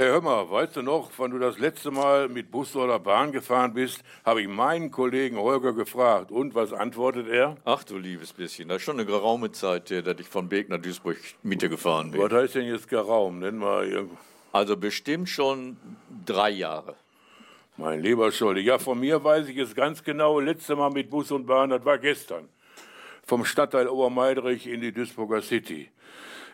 Hey, hör mal, weißt du noch, wann du das letzte Mal mit Bus oder Bahn gefahren bist, habe ich meinen Kollegen Holger gefragt. Und was antwortet er? Ach du liebes bisschen, das ist schon eine geraume Zeit, dass ich von Beek nach Duisburg Mitte gefahren bin. Was heißt denn jetzt geraum? Nenn mal irgendwo. Also bestimmt schon drei Jahre. Mein lieber Scholli, ja, von mir weiß ich es ganz genau. Letzte Mal mit Bus und Bahn, das war gestern. Vom Stadtteil Obermeidrich in die Duisburger City.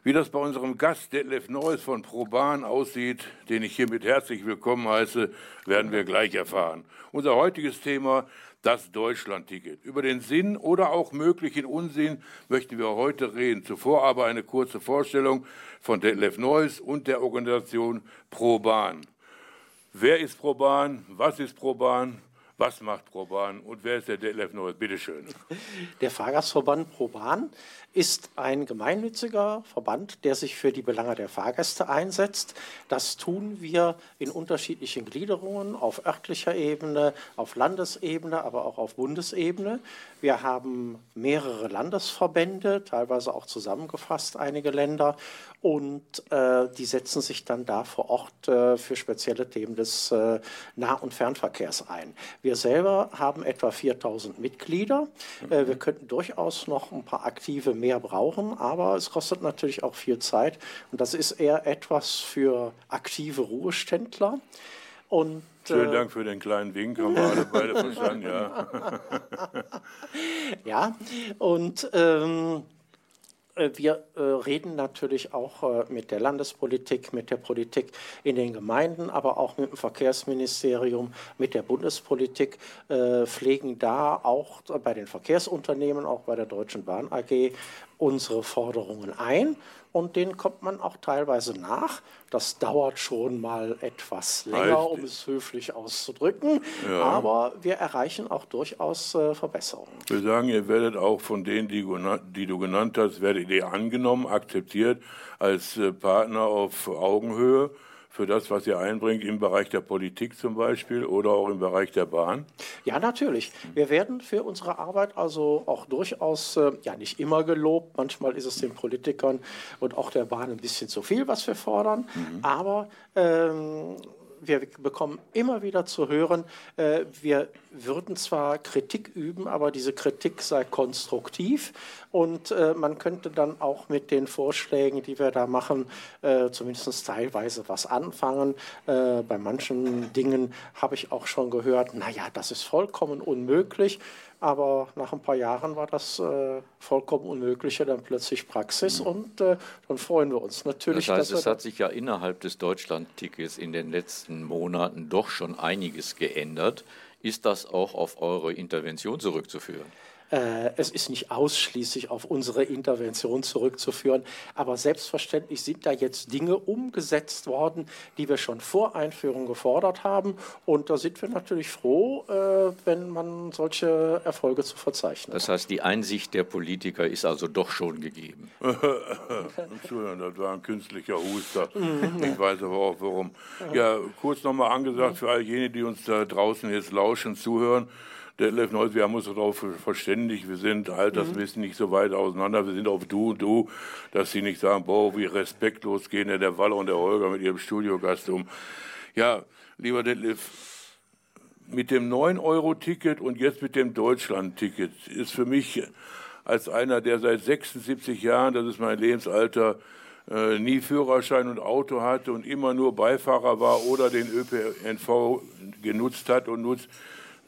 Wie das bei unserem Gast Detlef Neuss von ProBahn aussieht, den ich hiermit herzlich willkommen heiße, werden wir gleich erfahren. Unser heutiges Thema, das Deutschlandticket. Über den Sinn oder auch möglichen Unsinn möchten wir heute reden. Zuvor aber eine kurze Vorstellung von Detlef Neuss und der Organisation ProBahn. Wer ist ProBahn? Was ist ProBahn? Was macht ProBahn und wer ist der Detlef Neuss? Bitte schön. Der Fahrgastverband ProBahn ist ein gemeinnütziger Verband, der sich für die Belange der Fahrgäste einsetzt. Das tun wir in unterschiedlichen Gliederungen auf örtlicher Ebene, auf Landesebene, aber auch auf Bundesebene. Wir haben mehrere Landesverbände, teilweise auch zusammengefasst einige Länder, und äh, die setzen sich dann da vor Ort äh, für spezielle Themen des äh, Nah- und Fernverkehrs ein. Wir selber haben etwa 4000 Mitglieder. Mhm. wir könnten durchaus noch ein paar aktive mehr brauchen, aber es kostet natürlich auch viel Zeit und das ist eher etwas für aktive Ruheständler. Und Schönen äh, Dank für den kleinen Wink, haben wir alle beide verstanden, ja. ja, und ähm, äh, wir äh, reden natürlich auch äh, mit der Landespolitik, mit der Politik in den Gemeinden, aber auch mit dem Verkehrsministerium, mit der Bundespolitik, pflegen da auch bei den Verkehrsunternehmen, auch bei der Deutschen Bahn AG unsere Forderungen ein und denen kommt man auch teilweise nach. Das dauert schon mal etwas länger, um es höflich auszudrücken, ja. aber wir erreichen auch durchaus äh, Verbesserungen. Wir sagen, ihr werdet auch von denen, die, die, du genannt hast, werdet ihr angenommen, akzeptiert als äh, Partner auf Augenhöhe für das, was ihr einbringt im Bereich der Politik zum Beispiel oder auch im Bereich der Bahn? Ja, natürlich. Wir werden für unsere Arbeit also auch durchaus, äh, ja nicht immer gelobt, manchmal ist es den Politikern und auch der Bahn ein bisschen zu viel, was wir fordern, mhm. aber ähm, wir bekommen immer wieder zu hören, äh, wir würden zwar Kritik üben, aber diese Kritik sei konstruktiv und äh, man könnte dann auch mit den Vorschlägen, die wir da machen, äh, zumindest teilweise was anfangen. Bei manchen Dingen habe ich auch schon gehört, naja, das ist vollkommen unmöglich. Aber nach ein paar Jahren war das äh, vollkommen Unmögliche dann plötzlich Praxis mhm. und äh, dann freuen wir uns natürlich. Das heißt, es hat sich ja innerhalb des Deutschland-Tickets in den letzten Monaten doch schon einiges geändert. Ist das auch auf eure Intervention zurückzuführen? Äh, es ist nicht ausschließlich auf unsere Intervention zurückzuführen, aber selbstverständlich sind da jetzt Dinge umgesetzt worden, die wir schon vor Einführung gefordert haben. Und da sind wir natürlich froh, äh, wenn man solche Erfolge zu verzeichnen Das heißt, die Einsicht der Politiker ist also doch schon gegeben. Entschuldigung, das war ein künstlicher Huster. ich weiß aber auch warum. Ja, kurz nochmal angesagt für all jene, die uns da draußen jetzt lauschen, zuhören. Detlef Neuss, wir haben uns darauf verständigt, wir sind altersmäßig nicht so weit auseinander, wir sind auf Du und Du, dass sie nicht sagen, boah, wie respektlos gehen der, der Waller und der Holger mit ihrem Studiogast um. Ja, lieber Detlef, mit dem 9-Euro-Ticket und jetzt mit dem Deutschland-Ticket ist für mich als einer, der seit 76 Jahren, das ist mein Lebensalter, äh, nie Führerschein und Auto hatte und immer nur Beifahrer war oder den ÖPNV genutzt hat und nutzt,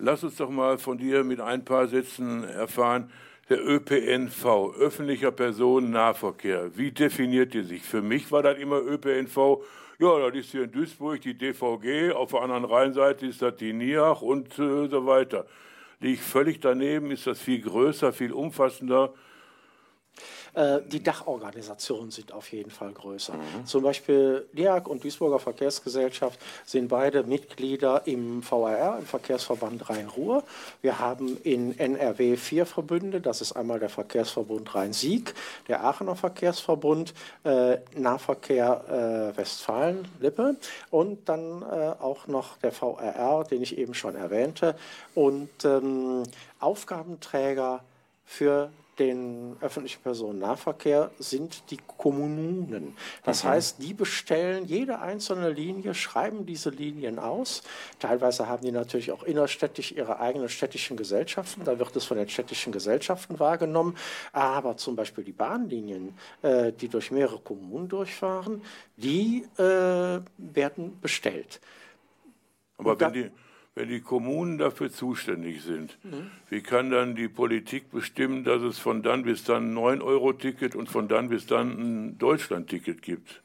Lass uns doch mal von dir mit ein paar Sätzen erfahren, der ÖPNV, öffentlicher Personennahverkehr, wie definiert ihr sich? Für mich war das immer ÖPNV, ja, das ist hier in Duisburg die DVG, auf der anderen Rheinseite ist das die NIAC und äh, so weiter. Liege ich völlig daneben, ist das viel größer, viel umfassender. Äh, die Dachorganisationen sind auf jeden Fall größer. Mhm. Zum Beispiel LIAG und Duisburger Verkehrsgesellschaft sind beide Mitglieder im VRR, im Verkehrsverband Rhein-Ruhr. Wir haben in NRW vier Verbünde. Das ist einmal der Verkehrsverbund Rhein-Sieg, der Aachener Verkehrsverbund, äh, Nahverkehr äh, Westfalen-Lippe und dann äh, auch noch der VRR, den ich eben schon erwähnte. Und ähm, Aufgabenträger für den öffentlichen Personennahverkehr sind die Kommunen. Das mhm. heißt, die bestellen jede einzelne Linie, schreiben diese Linien aus. Teilweise haben die natürlich auch innerstädtisch ihre eigenen städtischen Gesellschaften. Da wird es von den städtischen Gesellschaften wahrgenommen. Aber zum Beispiel die Bahnlinien, äh, die durch mehrere Kommunen durchfahren, die äh, werden bestellt. Aber wenn die wenn die Kommunen dafür zuständig sind, mhm. wie kann dann die Politik bestimmen, dass es von dann bis dann ein 9-Euro-Ticket und von dann bis dann ein Deutschland-Ticket gibt?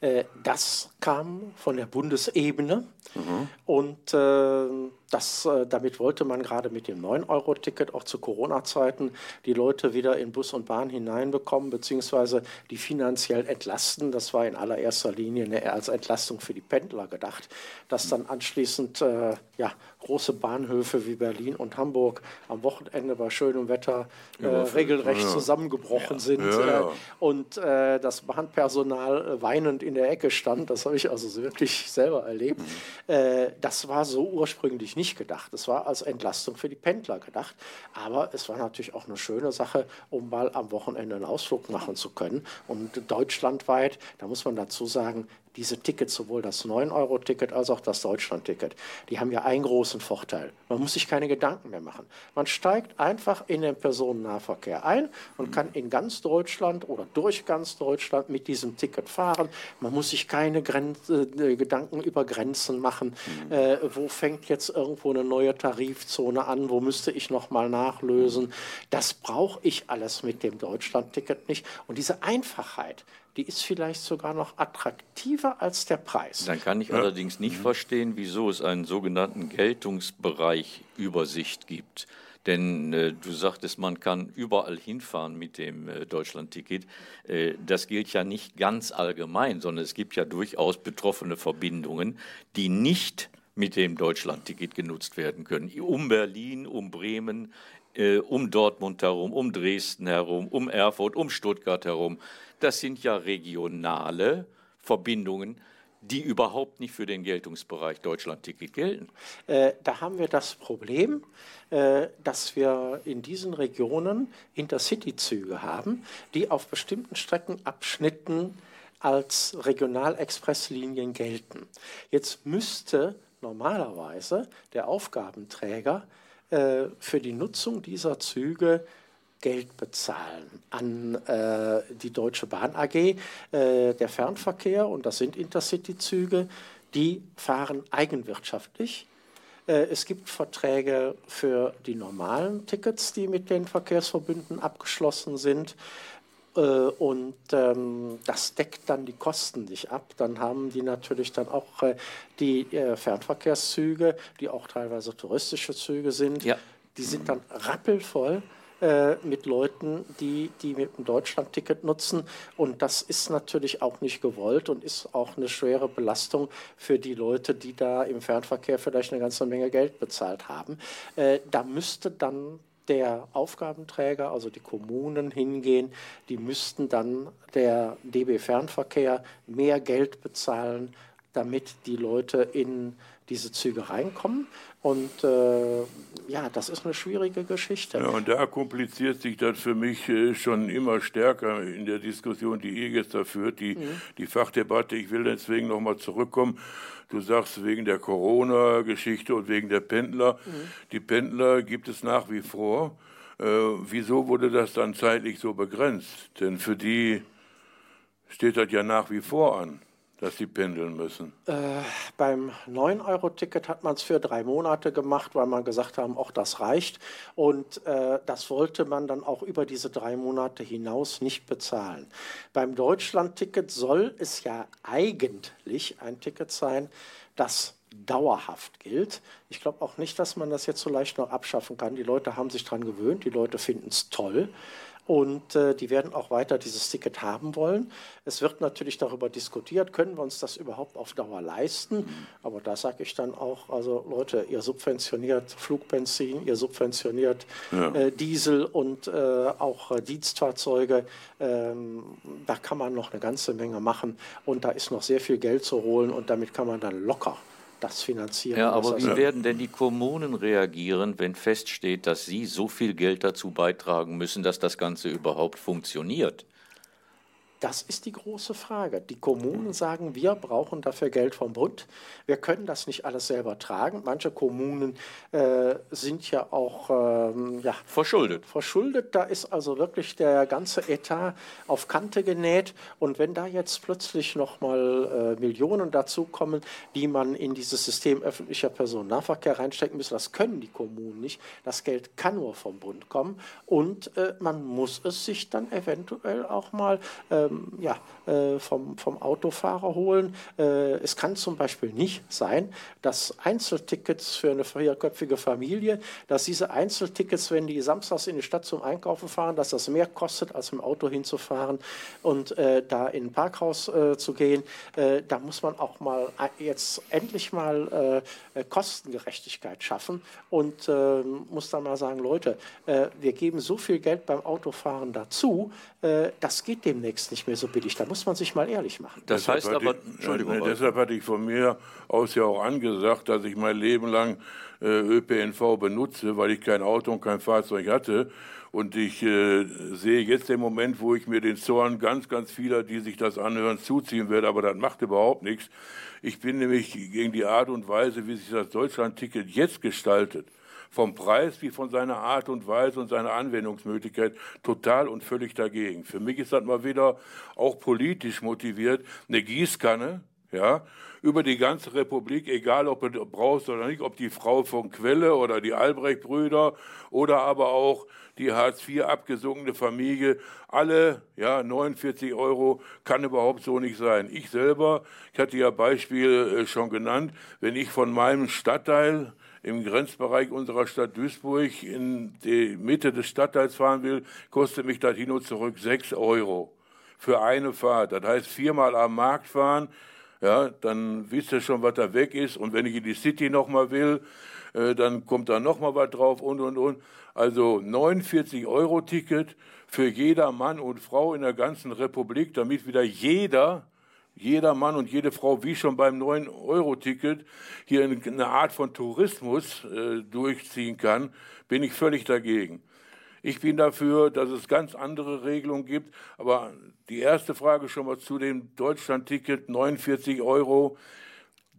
Äh, das kam von der Bundesebene mhm. und äh, das, äh, damit wollte man gerade mit dem 9-Euro-Ticket auch zu Corona-Zeiten die Leute wieder in Bus und Bahn hineinbekommen, beziehungsweise die finanziell entlasten. Das war in allererster Linie eher als Entlastung für die Pendler gedacht, dass dann anschließend äh, ja, große Bahnhöfe wie Berlin und Hamburg am Wochenende bei schönem Wetter äh, regelrecht ja. zusammengebrochen ja. sind ja, äh, und äh, das Bahnpersonal weinend in der Ecke stand. Das habe ich also wirklich selber erlebt. Mhm. das war so ursprünglich nicht nicht gedacht. Es war als Entlastung für die Pendler gedacht. Aber es war natürlich auch eine schöne Sache, um mal am Wochenende einen Ausflug machen zu können. Und deutschlandweit, da muss man dazu sagen, diese Tickets, sowohl das 9-Euro-Ticket als auch das Deutschland-Ticket, die haben ja einen großen Vorteil. Man muss sich keine Gedanken mehr machen. Man steigt einfach in den Personennahverkehr ein und kann in ganz Deutschland oder durch ganz Deutschland mit diesem Ticket fahren. Man muss sich keine Grenz, äh, Gedanken über Grenzen machen. Mhm. Äh, wo fängt jetzt irgendwo eine neue Tarifzone an? Wo müsste ich nochmal nachlösen? Das brauche ich alles mit dem Deutschland-Ticket nicht. Und diese Einfachheit, die ist vielleicht sogar noch attraktiver als der Preis. Dann kann ich ja. allerdings nicht mhm. verstehen, wieso es einen sogenannten Geltungsbereich Übersicht gibt. Denn äh, du sagtest, man kann überall hinfahren mit dem äh, Deutschlandticket. Äh, das gilt ja nicht ganz allgemein, sondern es gibt ja durchaus betroffene Verbindungen, die nicht mit dem Deutschlandticket genutzt werden können. Um Berlin, um Bremen, äh, um Dortmund herum, um Dresden herum, um Erfurt, um Stuttgart herum das sind ja regionale Verbindungen, die überhaupt nicht für den Geltungsbereich Deutschland-Ticket gelten. Äh, da haben wir das Problem, äh, dass wir in diesen Regionen Intercity-Züge haben, die auf bestimmten Streckenabschnitten als Regionalexpresslinien gelten. Jetzt müsste normalerweise der Aufgabenträger äh, für die Nutzung dieser Züge Geld bezahlen an äh, die Deutsche Bahn AG. Äh, der Fernverkehr, und das sind Intercity-Züge, die fahren eigenwirtschaftlich. Äh, es gibt Verträge für die normalen Tickets, die mit den Verkehrsverbünden abgeschlossen sind. Äh, und ähm, das deckt dann die Kosten nicht ab. Dann haben die natürlich dann auch äh, die Fernverkehrszüge, die auch teilweise touristische Züge sind, ja. die sind dann rappelvoll äh, mit Leuten, die, die mit dem Deutschland-Ticket nutzen. Und das ist natürlich auch nicht gewollt und ist auch eine schwere Belastung für die Leute, die da im Fernverkehr vielleicht eine ganze Menge Geld bezahlt haben. Äh, da müsste dann der Aufgabenträger, also die Kommunen, hingehen. Die müssten dann der DB Fernverkehr mehr Geld bezahlen, damit die Leute in diese Züge reinkommen. Und äh, ja, das ist eine schwierige Geschichte. Ja, und da kompliziert sich das für mich äh, schon immer stärker in der Diskussion, die ihr jetzt da führt, die, mhm. die Fachdebatte. Ich will deswegen nochmal zurückkommen. Du sagst wegen der Corona-Geschichte und wegen der Pendler. Mhm. Die Pendler gibt es nach wie vor. Äh, wieso wurde das dann zeitlich so begrenzt? Denn für die steht das ja nach wie vor an dass sie pendeln müssen? Äh, beim 9-Euro-Ticket hat man es für drei Monate gemacht, weil man gesagt haben, auch das reicht. Und äh, das wollte man dann auch über diese drei Monate hinaus nicht bezahlen. Beim Deutschland-Ticket soll es ja eigentlich ein Ticket sein, das dauerhaft gilt. Ich glaube auch nicht, dass man das jetzt so leicht noch abschaffen kann. Die Leute haben sich daran gewöhnt, die Leute finden es toll. Und äh, die werden auch weiter dieses Ticket haben wollen. Es wird natürlich darüber diskutiert, können wir uns das überhaupt auf Dauer leisten. Aber da sage ich dann auch, also Leute, ihr subventioniert Flugbenzin, ihr subventioniert ja. äh, Diesel und äh, auch äh, Dienstfahrzeuge. Ähm, da kann man noch eine ganze Menge machen. Und da ist noch sehr viel Geld zu holen und damit kann man dann locker das finanzieren. Ja, aber wie werden denn die Kommunen reagieren, wenn feststeht, dass sie so viel Geld dazu beitragen müssen, dass das Ganze überhaupt funktioniert? Das ist die große Frage. Die Kommunen sagen, wir brauchen dafür Geld vom Bund. Wir können das nicht alles selber tragen. Manche Kommunen äh, sind ja auch ähm, ja, verschuldet. Verschuldet. Da ist also wirklich der ganze Etat auf Kante genäht. Und wenn da jetzt plötzlich nochmal äh, Millionen dazukommen, die man in dieses System öffentlicher Personennahverkehr reinstecken müssen, das können die Kommunen nicht. Das Geld kann nur vom Bund kommen. Und äh, man muss es sich dann eventuell auch mal äh, ja, äh, vom, vom Autofahrer holen. Äh, es kann zum Beispiel nicht sein, dass Einzeltickets für eine vierköpfige Familie, dass diese Einzeltickets, wenn die samstags in die Stadt zum Einkaufen fahren, dass das mehr kostet, als im Auto hinzufahren und äh, da in ein Parkhaus äh, zu gehen. Äh, da muss man auch mal äh, jetzt endlich mal Kostengerechtigkeit schaffen und ähm, muss dann mal sagen, Leute, wir geben so viel Geld beim Autofahren dazu, das geht demnächst nicht nicht mehr so billig. Da muss man sich mal ehrlich machen. Das deshalb heißt aber, ich, Entschuldigung. Ne, deshalb hatte ich von mir aus ja auch angesagt, dass ich mein Leben lang äh, ÖPNV benutze, weil ich kein Auto und kein Fahrzeug hatte. Und ich äh, sehe jetzt den Moment, wo ich mir den Zorn ganz, ganz vieler, die sich das anhören, zuziehen werde. Aber das macht überhaupt nichts. Ich bin nämlich gegen die Art und Weise, wie sich das Deutschland-Ticket jetzt gestaltet, vom Preis wie von seiner Art und Weise und seiner Anwendungsmöglichkeit total und völlig dagegen. Für mich ist das mal wieder auch politisch motiviert, eine Gießkanne, ja, über die ganze Republik, egal ob du brauchst oder nicht, ob die Frau von Quelle oder die Albrecht-Brüder oder aber auch die Hartz IV abgesunkene Familie, alle, ja, 49 Euro kann überhaupt so nicht sein. Ich selber, ich hatte ja Beispiel äh, schon genannt, wenn ich von meinem Stadtteil im Grenzbereich unserer Stadt Duisburg in die Mitte des Stadtteils fahren will, kostet mich das hin und zurück 6 Euro für eine Fahrt. Das heißt, viermal am Markt fahren, ja, dann wisst ihr schon, was da weg ist. Und wenn ich in die City nochmal will, äh, dann kommt da nochmal was drauf und, und, und. Also 49 Euro Ticket für jeder Mann und Frau in der ganzen Republik, damit wieder jeder jeder Mann und jede Frau, wie schon beim 9-Euro-Ticket, hier eine Art von Tourismus äh, durchziehen kann, bin ich völlig dagegen. Ich bin dafür, dass es ganz andere Regelungen gibt. Aber die erste Frage schon mal zu dem Deutschland-Ticket, 49 Euro,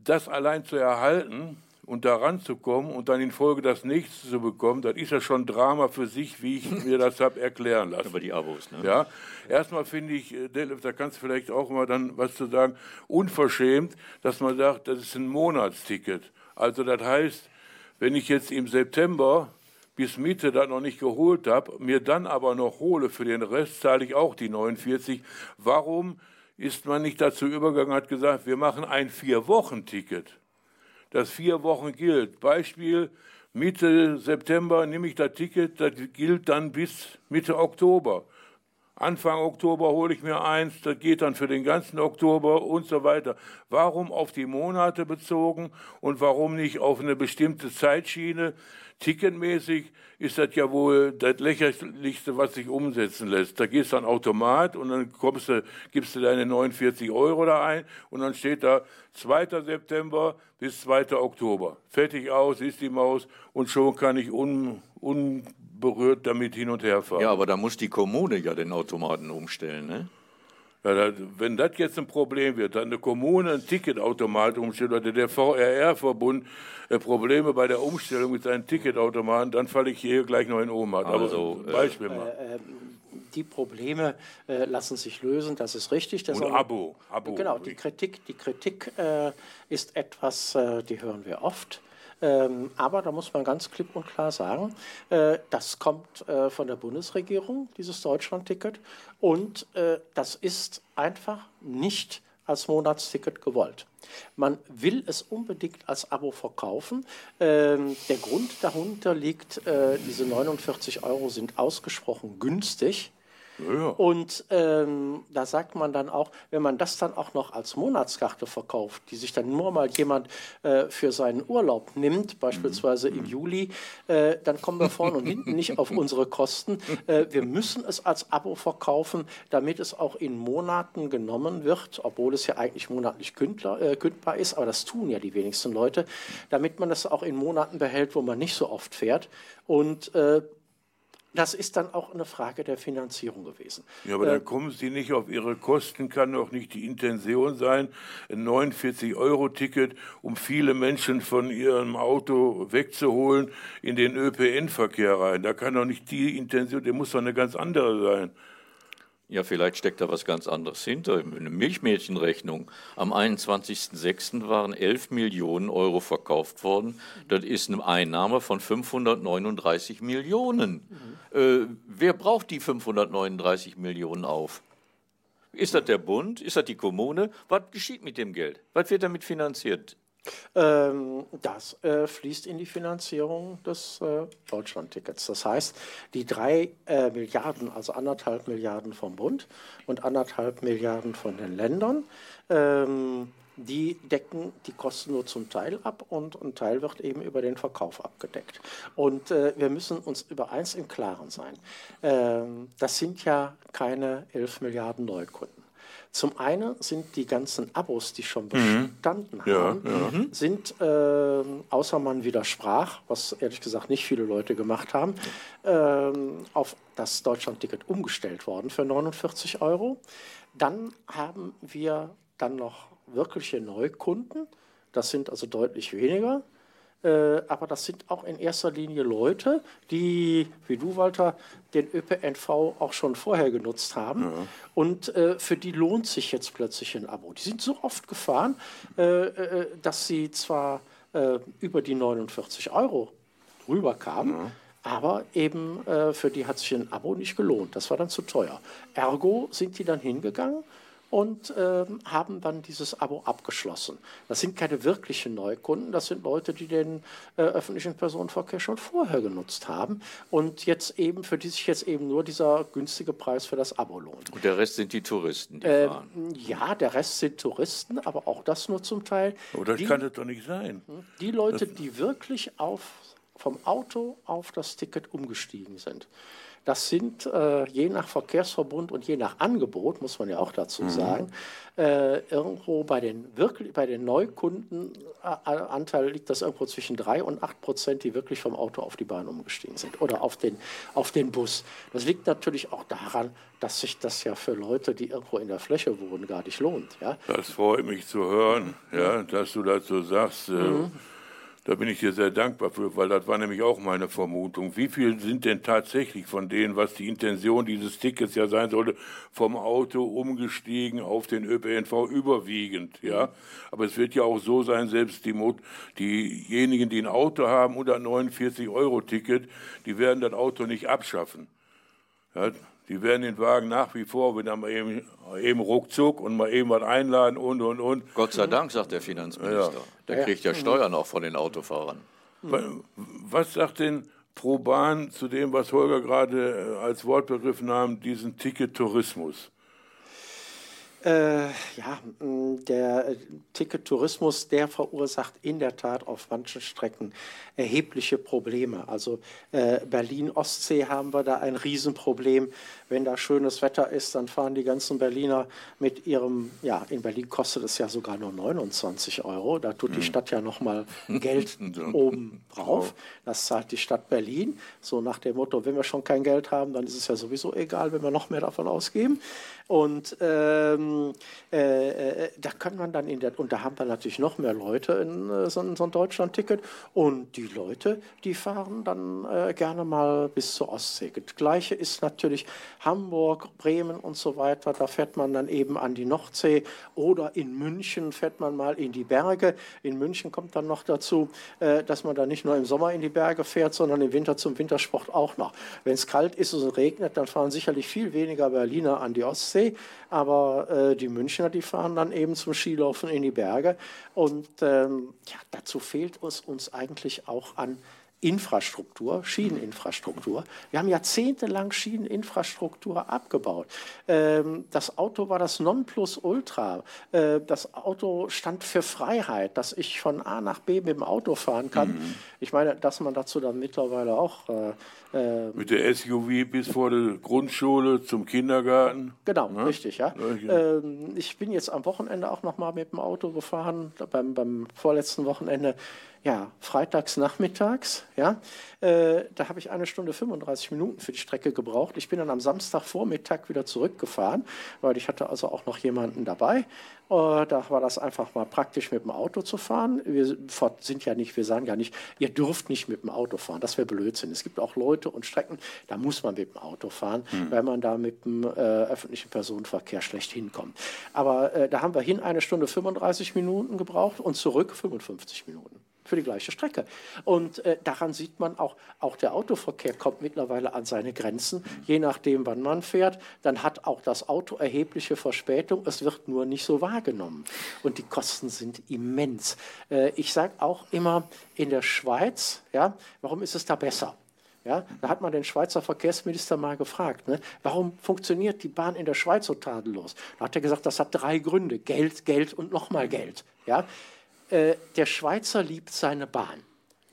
das allein zu erhalten, und da ranzukommen und dann in Folge das nächste zu bekommen, das ist ja schon Drama für sich, wie ich mir das habe erklären lassen. Über die Abos, ne? Ja, erstmal finde ich, äh, Detlef, da kannst du vielleicht auch mal dann was zu sagen, unverschämt, dass man sagt, das ist ein Monatsticket. Also das heißt, wenn ich jetzt im September bis Mitte das noch nicht geholt habe, mir dann aber noch hole, für den Rest zahle ich auch die 49. Warum ist man nicht dazu übergegangen, hat gesagt, wir machen ein Vier-Wochen-Ticket? Das vier Wochen gilt. Beispiel, Mitte September nehme ich das Ticket, das gilt dann bis Mitte Oktober. Anfang Oktober hole ich mir eins, das geht dann für den ganzen Oktober und so weiter. Warum auf die Monate bezogen und warum nicht auf eine bestimmte Zeitschiene? Ticketmäßig ist das ja wohl das lächerlichste, was sich umsetzen lässt. Da gehst du an Automat und dann kommst du, gibst du deine 49 Euro da ein und dann steht da 2. September bis 2. Oktober. Fertig aus, ist die Maus und schon kann ich un, unberührt damit hin und her fahren. Ja, aber da muss die Kommune ja den Automaten umstellen, ne? Ja, wenn das jetzt ein Problem wird, dann eine Kommune ein Ticketautomat umstellt oder der VRR-Verbund äh, Probleme bei der Umstellung mit seinen Ticketautomaten, dann falle ich hier gleich noch in Ohnmacht. Also, Aber Beispiel äh, mal. Äh, die Probleme äh, lassen sich lösen, das ist richtig. Das Und Abo, Abo. Genau, die Kritik, die Kritik äh, ist etwas, äh, die hören wir oft. Ähm, aber da muss man ganz klipp und klar sagen, äh, das kommt äh, von der Bundesregierung, dieses Deutschland-Ticket. Und äh, das ist einfach nicht als Monatsticket gewollt. Man will es unbedingt als Abo verkaufen. Ähm, der Grund darunter liegt, äh, diese 49 Euro sind ausgesprochen günstig Ja. Und ähm, da sagt man dann auch, wenn man das dann auch noch als Monatskarte verkauft, die sich dann nur mal jemand äh, für seinen Urlaub nimmt, beispielsweise mhm. im Juli, äh, dann kommen wir vorne und hinten nicht auf unsere Kosten. Äh, wir müssen es als Abo verkaufen, damit es auch in Monaten genommen wird, obwohl es ja eigentlich monatlich kündler, äh, kündbar ist, aber das tun ja die wenigsten Leute, damit man es auch in Monaten behält, wo man nicht so oft fährt. Und äh, das ist dann auch eine Frage der Finanzierung gewesen. Ja, aber äh, dann kommen Sie nicht auf Ihre Kosten, kann doch nicht die Intention sein, ein 49-Euro-Ticket, um viele Menschen von ihrem Auto wegzuholen, in den ÖPN-Verkehr rein. Da kann doch nicht die Intention, der muss doch eine ganz andere sein. Ja, vielleicht steckt da was ganz anderes hinter. Eine Milchmädchenrechnung. Am 21.06. waren 11 Millionen Euro verkauft worden. Das ist eine Einnahme von 539 Millionen. Äh, wer braucht die 539 Millionen auf? Ist das der Bund? Ist das die Kommune? Was geschieht mit dem Geld? Was wird damit finanziert? Ähm, das äh, fließt in die Finanzierung des äh, Deutschlandtickets. Das heißt, die drei äh, Milliarden, also anderthalb Milliarden vom Bund und anderthalb Milliarden von den Ländern, ähm, die decken die Kosten nur zum Teil ab und ein Teil wird eben über den Verkauf abgedeckt. Und äh, wir müssen uns über eins im Klaren sein. Ähm, das sind ja keine 11 Milliarden Neukunden. Zum einen sind die ganzen Abos, die schon mhm. bestanden mhm. haben, ja, ja. sind, äh, außer man widersprach, was ehrlich gesagt nicht viele Leute gemacht haben, äh, auf das Deutschlandticket umgestellt worden für 49 Euro. Dann haben wir dann noch wirkliche Neukunden, das sind also deutlich weniger. Äh, aber das sind auch in erster Linie Leute, die, wie du, Walter, den ÖPNV auch schon vorher genutzt haben. Ja. Und äh, für die lohnt sich jetzt plötzlich ein Abo. Die sind so oft gefahren, äh, äh dass sie zwar äh, über die 49 Euro rüberkamen, ja. aber eben für die hat sich ein Abo nicht gelohnt. Das war dann zu teuer. Ergo sind die dann hingegangen und äh, haben dann dieses Abo abgeschlossen. Das sind keine wirklichen Neukunden, das sind Leute, die den äh, öffentlichen Personenverkehr schon vorher genutzt haben und jetzt eben, für die sich jetzt eben nur dieser günstige Preis für das Abo lohnt. Und der Rest sind die Touristen, die äh, fahren? Ja, der Rest sind Touristen, aber auch das nur zum Teil. Das die, kann das doch nicht sein. Die Leute, das die wirklich auf, vom Auto auf das Ticket umgestiegen sind. Das sind äh, je nach Verkehrsverbund und je nach Angebot, muss man ja auch dazu mhm. sagen, äh, irgendwo bei den, wirklich, bei den Neukundenanteil liegt das irgendwo zwischen 3 und 8 Prozent, die wirklich vom Auto auf die Bahn umgestiegen sind oder auf den, auf den Bus. Das liegt natürlich auch daran, dass sich das ja für Leute, die irgendwo in der Fläche wohnen, gar nicht lohnt. Ja? Das freut mich zu hören, ja, dass du dazu sagst. Äh, mhm. Da bin ich dir sehr dankbar für, weil das war nämlich auch meine Vermutung. Wie viel sind denn tatsächlich von denen, was die Intention dieses Tickets ja sein sollte, vom Auto umgestiegen auf den ÖPNV überwiegend, ja? Aber es wird ja auch so sein, selbst die Mot diejenigen, die ein Auto haben unter 49 Euro Ticket, die werden das Auto nicht abschaffen. Ja? Die werden den Wagen nach wie vor, wenn dann mal eben, eben ruckzuck und mal eben was einladen und, und, und. Gott sei Dank, sagt der Finanzminister. Ja. Der kriegt ja Steuern auch von den Autofahrern. Was sagt denn Proban zu dem, was Holger gerade äh, als Wortbegriff nahm, diesen Ticket-Tourismus? Äh, ja, der Ticket-Tourismus, der verursacht in der Tat auf manchen Strecken erhebliche Probleme. Also äh, Berlin-Ostsee haben wir da ein Riesenproblem. Wenn da schönes Wetter ist, dann fahren die ganzen Berliner mit ihrem, ja, in Berlin kostet es ja sogar nur 29 Euro. Da tut die hm. Stadt ja nochmal Geld oben drauf. Das zahlt die Stadt Berlin. So nach dem Motto, wenn wir schon kein Geld haben, dann ist es ja sowieso egal, wenn wir noch mehr davon ausgeben. Und ähm, äh, äh, da kann man dann in der, und da haben wir natürlich noch mehr Leute in äh, so, so ein Deutschland-Ticket. Und die Leute, die fahren dann äh, gerne mal bis zur Ostsee. Das Gleiche ist natürlich Hamburg, Bremen und so weiter. Da fährt man dann eben an die Nordsee oder in München fährt man mal in die Berge. In München kommt dann noch dazu, äh, dass man da nicht nur im Sommer in die Berge fährt, sondern im Winter zum Wintersport auch noch. Wenn es kalt ist und regnet, dann fahren sicherlich viel weniger Berliner an die Ostsee aber äh, die Münchner, die fahren dann eben zum Skilaufen in die Berge. Und ähm, ja, dazu fehlt es uns eigentlich auch an Infrastruktur, Schieneninfrastruktur. Wir haben jahrzehntelang Schieneninfrastruktur abgebaut. Ähm, das Auto war das Nonplusultra. Äh, das Auto stand für Freiheit, dass ich von A nach B mit dem Auto fahren kann. Mhm. Ich meine, dass man dazu dann mittlerweile auch äh, ähm, Mit der SUV bis vor der Grundschule zum Kindergarten. Genau, ja? richtig, ja. Ähm, ich bin jetzt am Wochenende auch noch mal mit dem Auto gefahren, beim, beim vorletzten Wochenende ja, freitags nachmittags, ja, äh, da habe ich eine Stunde 35 Minuten für die Strecke gebraucht. Ich bin dann am Samstagvormittag wieder zurückgefahren, weil ich hatte also auch noch jemanden dabei. Äh, da war das einfach mal praktisch mit dem Auto zu fahren. Wir sind ja nicht, wir sagen ja nicht, ihr dürft nicht mit dem Auto fahren. Das wäre Blödsinn. Es gibt auch Leute und Strecken, da muss man mit dem Auto fahren, mhm. weil man da mit dem äh, öffentlichen Personenverkehr schlecht hinkommt. Aber äh, da haben wir hin eine Stunde 35 Minuten gebraucht und zurück 55 Minuten für die gleiche Strecke. Und äh, daran sieht man auch, auch der Autoverkehr kommt mittlerweile an seine Grenzen. Je nachdem, wann man fährt, dann hat auch das Auto erhebliche Verspätung. Es wird nur nicht so wahrgenommen. Und die Kosten sind immens. Äh, ich sage auch immer, in der Schweiz, ja, warum ist es da besser? Ja, da hat man den Schweizer Verkehrsminister mal gefragt, ne, warum funktioniert die Bahn in der Schweiz so tadellos? Da hat er gesagt, das hat drei Gründe: Geld, Geld und nochmal Geld. Ja, äh, der Schweizer liebt seine Bahn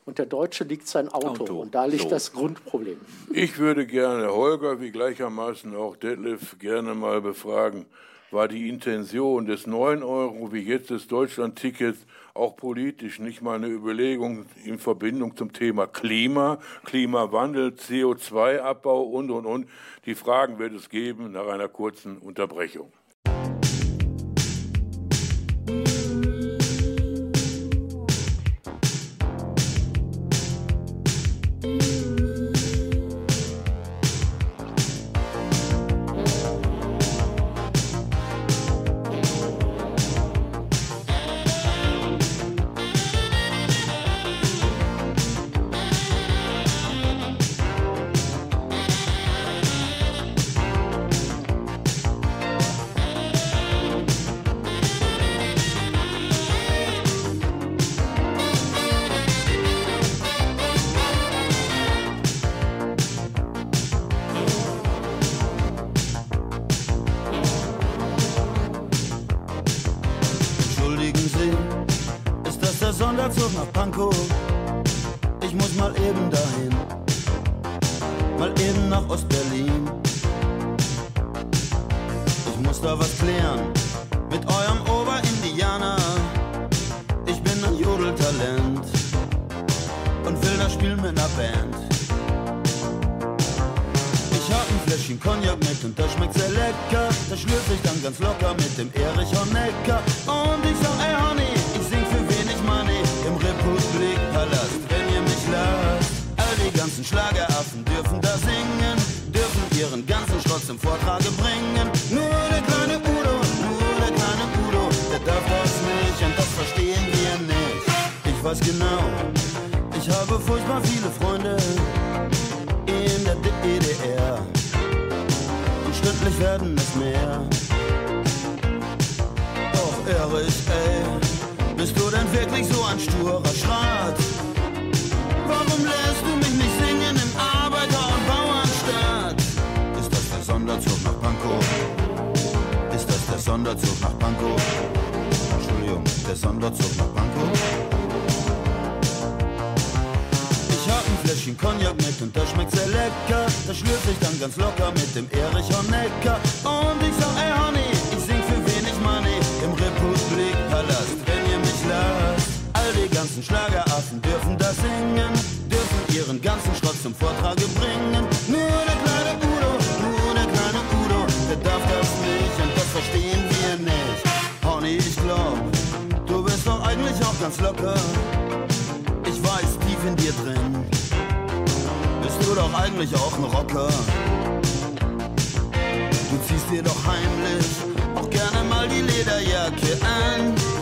und der Deutsche liebt sein Auto. Auto. Und da liegt so. das Grundproblem. Ich würde gerne Holger wie gleichermaßen auch Detlef gerne mal befragen, war die Intention des 9 Euro wie jetzt des Deutschland-Tickets auch politisch nicht mal eine Überlegung in Verbindung zum Thema Klima, Klimawandel, CO2-Abbau und, und, und. Die Fragen wird es geben nach einer kurzen Unterbrechung. muss mal eben dahin, mal eben nach Ostberlin. Ich muss da was klären mit eurem Oberindianer. Ich bin ein Jodeltalent und will das Spiel mit einer Band. Ich hab ein Fläschchen Cognac mit und das schmeckt sehr lecker. Das schlürfe ich dann ganz locker mit dem Erich Honecker. Und ich sag, ey Honey, ganzen Schlageraffen dürfen da singen, dürfen ihren ganzen Schrott zum Vortrage bringen. Nur der kleine Udo, nur der kleine Udo, der darf das nicht und das verstehen wir nicht. Ich weiß genau, ich habe furchtbar viele Freunde in der DDR und stündlich werden es mehr. Doch Erich, ey, bist du denn wirklich so ein sturer Schrat? Warum lässt du mich nicht singen im Arbeiter- und Bauernstaat? Ist das der Sonderzug nach Pankow? Ist das der Sonderzug nach Pankow? Entschuldigung, der Sonderzug nach Pankow? Ich hab ein Fläschchen Cognac mit und das schmeckt sehr lecker. Das schlürf ich dann ganz locker mit dem Erich Honecker. Und ich sag, ey Honey, ich sing für wenig Money im Republikpalast, wenn ihr mich lasst. All die ganzen Schlageraffen dürfen das singen ihren ganzen Schrott zum Vortrage bringen. Nur der kleine Udo, nur der kleine Udo, der darf das nicht und das verstehen wir nicht. Honey, ich glaub, du bist doch eigentlich auch ganz locker. Ich weiß, tief in dir drin bist du doch eigentlich auch ein Rocker. Du ziehst dir doch heimlich auch gerne mal die Lederjacke an.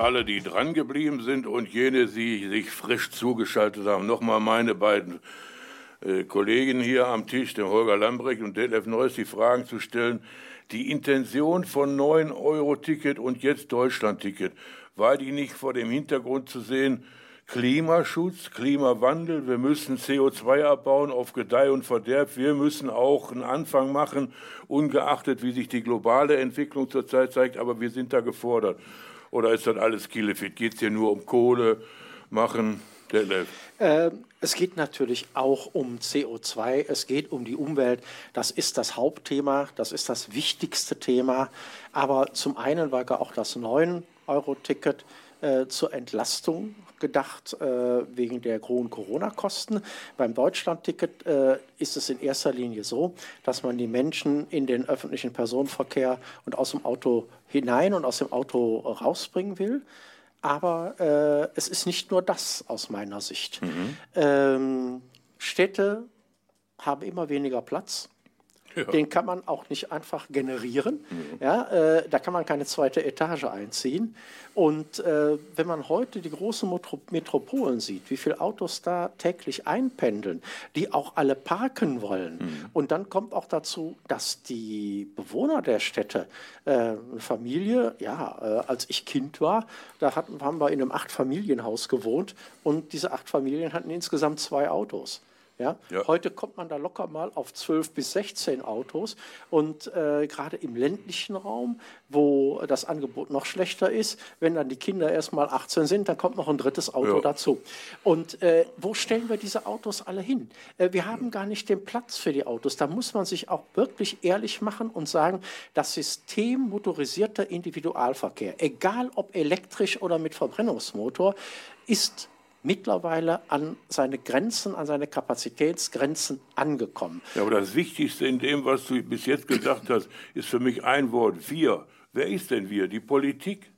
Alle, die dran geblieben sind und jene, die sich frisch zugeschaltet haben. Nochmal meine beiden äh, Kollegen hier am Tisch, dem Holger Lambrecht und Detlef Neuss, die Fragen zu stellen. Die Intention von 9-Euro-Ticket und jetzt Deutschland-Ticket, war die nicht vor dem Hintergrund zu sehen, Klimaschutz, Klimawandel, wir müssen CO2 abbauen auf Gedeih und Verderb, wir müssen auch einen Anfang machen, ungeachtet wie sich die globale Entwicklung zurzeit zeigt, aber wir sind da gefordert. Oder ist das alles Killefit? Geht es hier nur um Kohle machen? Äh, es geht natürlich auch um CO2, es geht um die Umwelt. Das ist das Hauptthema, das ist das wichtigste Thema. Aber zum einen war auch das 9-Euro-Ticket äh, zur Entlastung gedacht äh, wegen der hohen Corona-Kosten. Beim Deutschland-Ticket äh, ist es in erster Linie so, dass man die Menschen in den öffentlichen Personenverkehr und aus dem Auto hinein und aus dem Auto rausbringen will. Aber äh, es ist nicht nur das aus meiner Sicht. Mhm. Ähm, Städte haben immer weniger Platz. Ja. Den kann man auch nicht einfach generieren. Mhm. Ja, äh, da kann man keine zweite Etage einziehen. Und äh, wenn man heute die großen Metropolen sieht, wie viele Autos da täglich einpendeln, die auch alle parken wollen. Mhm. Und dann kommt auch dazu, dass die Bewohner der Städte, äh, eine Familie, ja, äh, als ich Kind war, da hatten, haben wir in einem Acht-Familienhaus gewohnt und diese acht Familien hatten insgesamt zwei Autos. Ja? ja? Heute kommt man da locker mal auf 12 bis 16 Autos. Und äh, gerade im ländlichen Raum, wo das Angebot noch schlechter ist, wenn dann die Kinder erst mal 18 sind, dann kommt noch ein drittes Auto ja. dazu. Und äh, wo stellen wir diese Autos alle hin? Äh, wir haben gar nicht den Platz für die Autos. Da muss man sich auch wirklich ehrlich machen und sagen, das System motorisierter Individualverkehr, egal ob elektrisch oder mit Verbrennungsmotor, ist mittlerweile an seine Grenzen, an seine Kapazitätsgrenzen angekommen. Ja, aber das Wichtigste in dem, was du bis jetzt gesagt hast, ist für mich ein Wort, wir. Wer ist denn wir? Die Politik?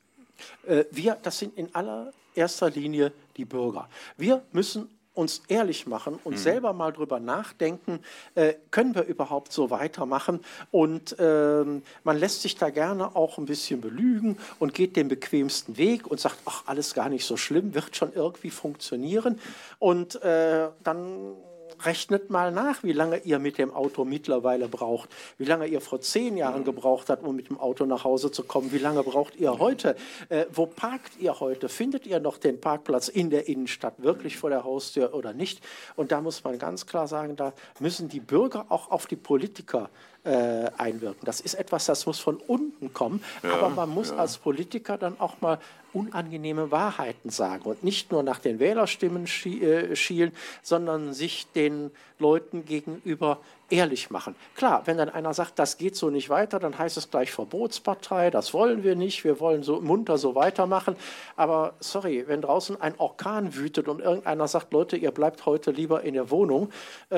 Äh, wir, das sind in allererster Linie die Bürger. Wir müssen uns ehrlich machen und mhm. selber mal drüber nachdenken, äh, können wir überhaupt so weitermachen? Und ähm, man lässt sich da gerne auch ein bisschen belügen und geht den bequemsten Weg und sagt, ach, alles gar nicht so schlimm, wird schon irgendwie funktionieren. Und äh, dann rechnet mal nach, wie lange ihr mit dem Auto mittlerweile braucht, wie lange ihr vor zehn Jahren gebraucht habt, um mit dem Auto nach Hause zu kommen, wie lange braucht ihr heute, äh, wo parkt ihr heute, findet ihr noch den Parkplatz in der Innenstadt wirklich vor der Haustür oder nicht? Und da muss man ganz klar sagen, da müssen die Bürger auch auf die Politiker äh, einwirken. Das ist etwas, das muss von unten kommen, ja, aber man muss ja. als Politiker dann auch mal unangenehme Wahrheiten sagen und nicht nur nach den Wählerstimmen äh, schielen, sondern sich den Leuten gegenüber ehrlich machen. Klar, wenn dann einer sagt, das geht so nicht weiter, dann heißt es gleich Verbotspartei, das wollen wir nicht, wir wollen so munter so weitermachen. Aber sorry, wenn draußen ein Orkan wütet und irgendeiner sagt, Leute, ihr bleibt heute lieber in der Wohnung, äh,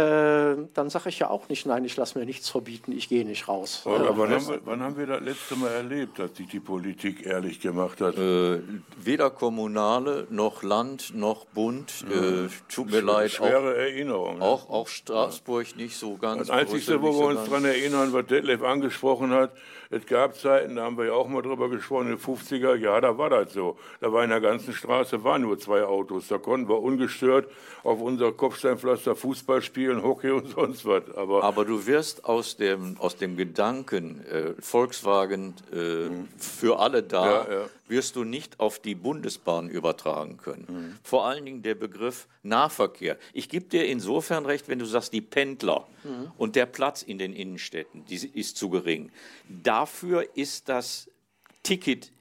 dann sage ich ja auch nicht, nein, ich lasse mir nichts verbieten, ich gehe nicht raus. Aber äh, wann, haben wir, wann, haben wir, das letzte Mal erlebt, dass sich die Politik ehrlich gemacht hat? Äh, weder Kommunale noch Land noch Bund. Ja. Äh, tut mir leid. Schwere auch, Erinnerung. Auch, auch Straßburg nicht so ganz. Das Einzige, wo wir uns daran erinnern, was Detlef angesprochen hat, es gab Zeiten, da haben wir ja auch mal drüber gesprochen, in den 50er, ja, da war das so. Da war in der ganzen Straße waren nur zwei Autos. Da konnten wir ungestört auf unser Kopfsteinpflaster Fußball spielen, Hockey und sonst was. Aber, Aber du wirst aus dem, aus dem Gedanken, äh, Volkswagen äh, mhm. für alle da, ja, ja. wirst du nicht auf die Bundesbahn übertragen können. Mhm. Vor allen Dingen der Begriff Nahverkehr. Ich gebe dir insofern recht, wenn du sagst, die Pendler mhm. und der Platz in den Innenstädten, die ist zu gering. Dafür ist das Ticket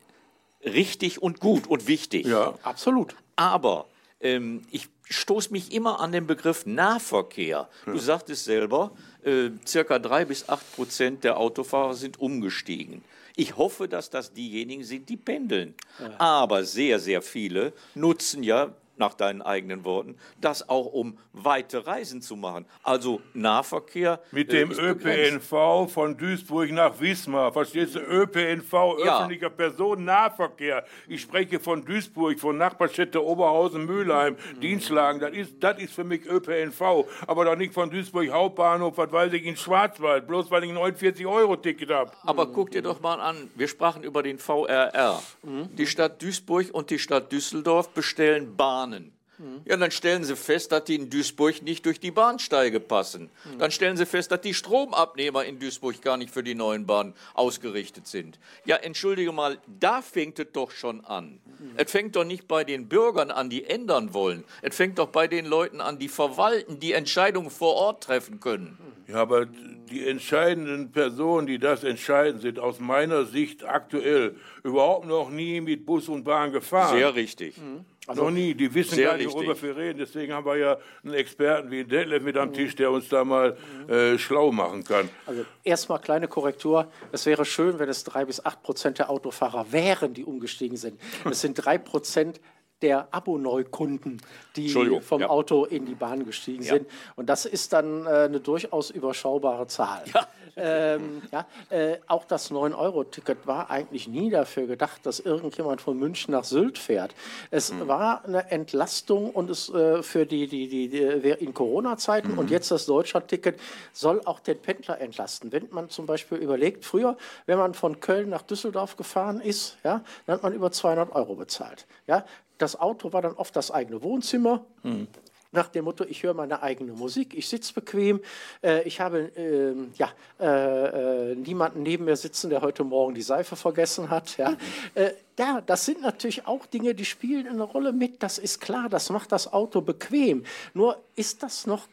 richtig und gut und wichtig. Ja, absolut. Aber ähm, ich stoße mich immer an den Begriff Nahverkehr. Du sagtest selber, äh, circa drei bis acht Prozent der Autofahrer sind umgestiegen. Ich hoffe, dass das diejenigen sind, die pendeln. Aber sehr, sehr viele nutzen ja nach deinen eigenen Worten, das auch um weite Reisen zu machen. Also Nahverkehr. Mit dem äh, ÖPNV von Duisburg nach Wismar. Verstehst du? ÖPNV, ja. öffentlicher Personennahverkehr. Ich spreche von Duisburg, von Nachbarstädte Oberhausen, Mülheim, mhm. Dienstlagen. Das ist, das ist für mich ÖPNV. Aber doch nicht von Duisburg Hauptbahnhof, was weiß ich, in Schwarzwald. Bloß weil ich ein 49-Euro-Ticket habe. Aber guck dir doch mal an, wir sprachen über den VRR. Mhm. Die Stadt Duisburg und die Stadt Düsseldorf bestellen Bahnen Mhm. Ja, dann stellen Sie fest, dass die in Duisburg nicht durch die Bahnsteige passen. Mhm. Dann stellen Sie fest, dass die Stromabnehmer in Duisburg gar nicht für die neuen Bahnen ausgerichtet sind. Ja, entschuldige mal, da fängt es doch schon an. Mhm. Es fängt doch nicht bei den Bürgern an, die ändern wollen. Es fängt doch bei den Leuten an, die verwalten, die Entscheidungen vor Ort treffen können. Ja, aber die entscheidenden Personen, die das entscheiden, sind aus meiner Sicht aktuell überhaupt noch nie mit Bus und Bahn gefahren. Sehr richtig. Mhm. Also, Noch nie, die wissen gar nicht, worüber wir reden. Deswegen haben wir ja einen Experten wie Detlef mit am Tisch, der uns da mal äh, schlau machen kann. Also erstmal kleine Korrektur. Es wäre schön, wenn es drei bis acht Prozent der Autofahrer wären, die umgestiegen sind. Es sind drei Prozent der Abo-Neukunden, die vom ja. Auto in die Bahn gestiegen ja. sind. Und das ist dann äh, eine durchaus überschaubare Zahl. Ja. Ähm, ja, äh, auch das 9-Euro-Ticket war eigentlich nie dafür gedacht, dass irgendjemand von München nach Sylt fährt. Es mhm. war eine Entlastung und es äh, für die, die, die, die in Corona-Zeiten mhm. und jetzt das Deutschland-Ticket soll auch den Pendler entlasten. Wenn man zum Beispiel überlegt, früher, wenn man von Köln nach Düsseldorf gefahren ist, ja, dann hat man über 200 Euro bezahlt. Ja, das Auto war dann oft das eigene Wohnzimmer. Mhm nach dem Motto, ich höre meine eigene Musik, ich sitze bequem, äh, ich habe äh, ja, äh, äh, niemanden neben mir sitzen, der heute Morgen die Seife vergessen hat. Ja. Äh, ja, das sind natürlich auch Dinge, die spielen eine Rolle mit, das ist klar, das macht das Auto bequem. Nur ist das noch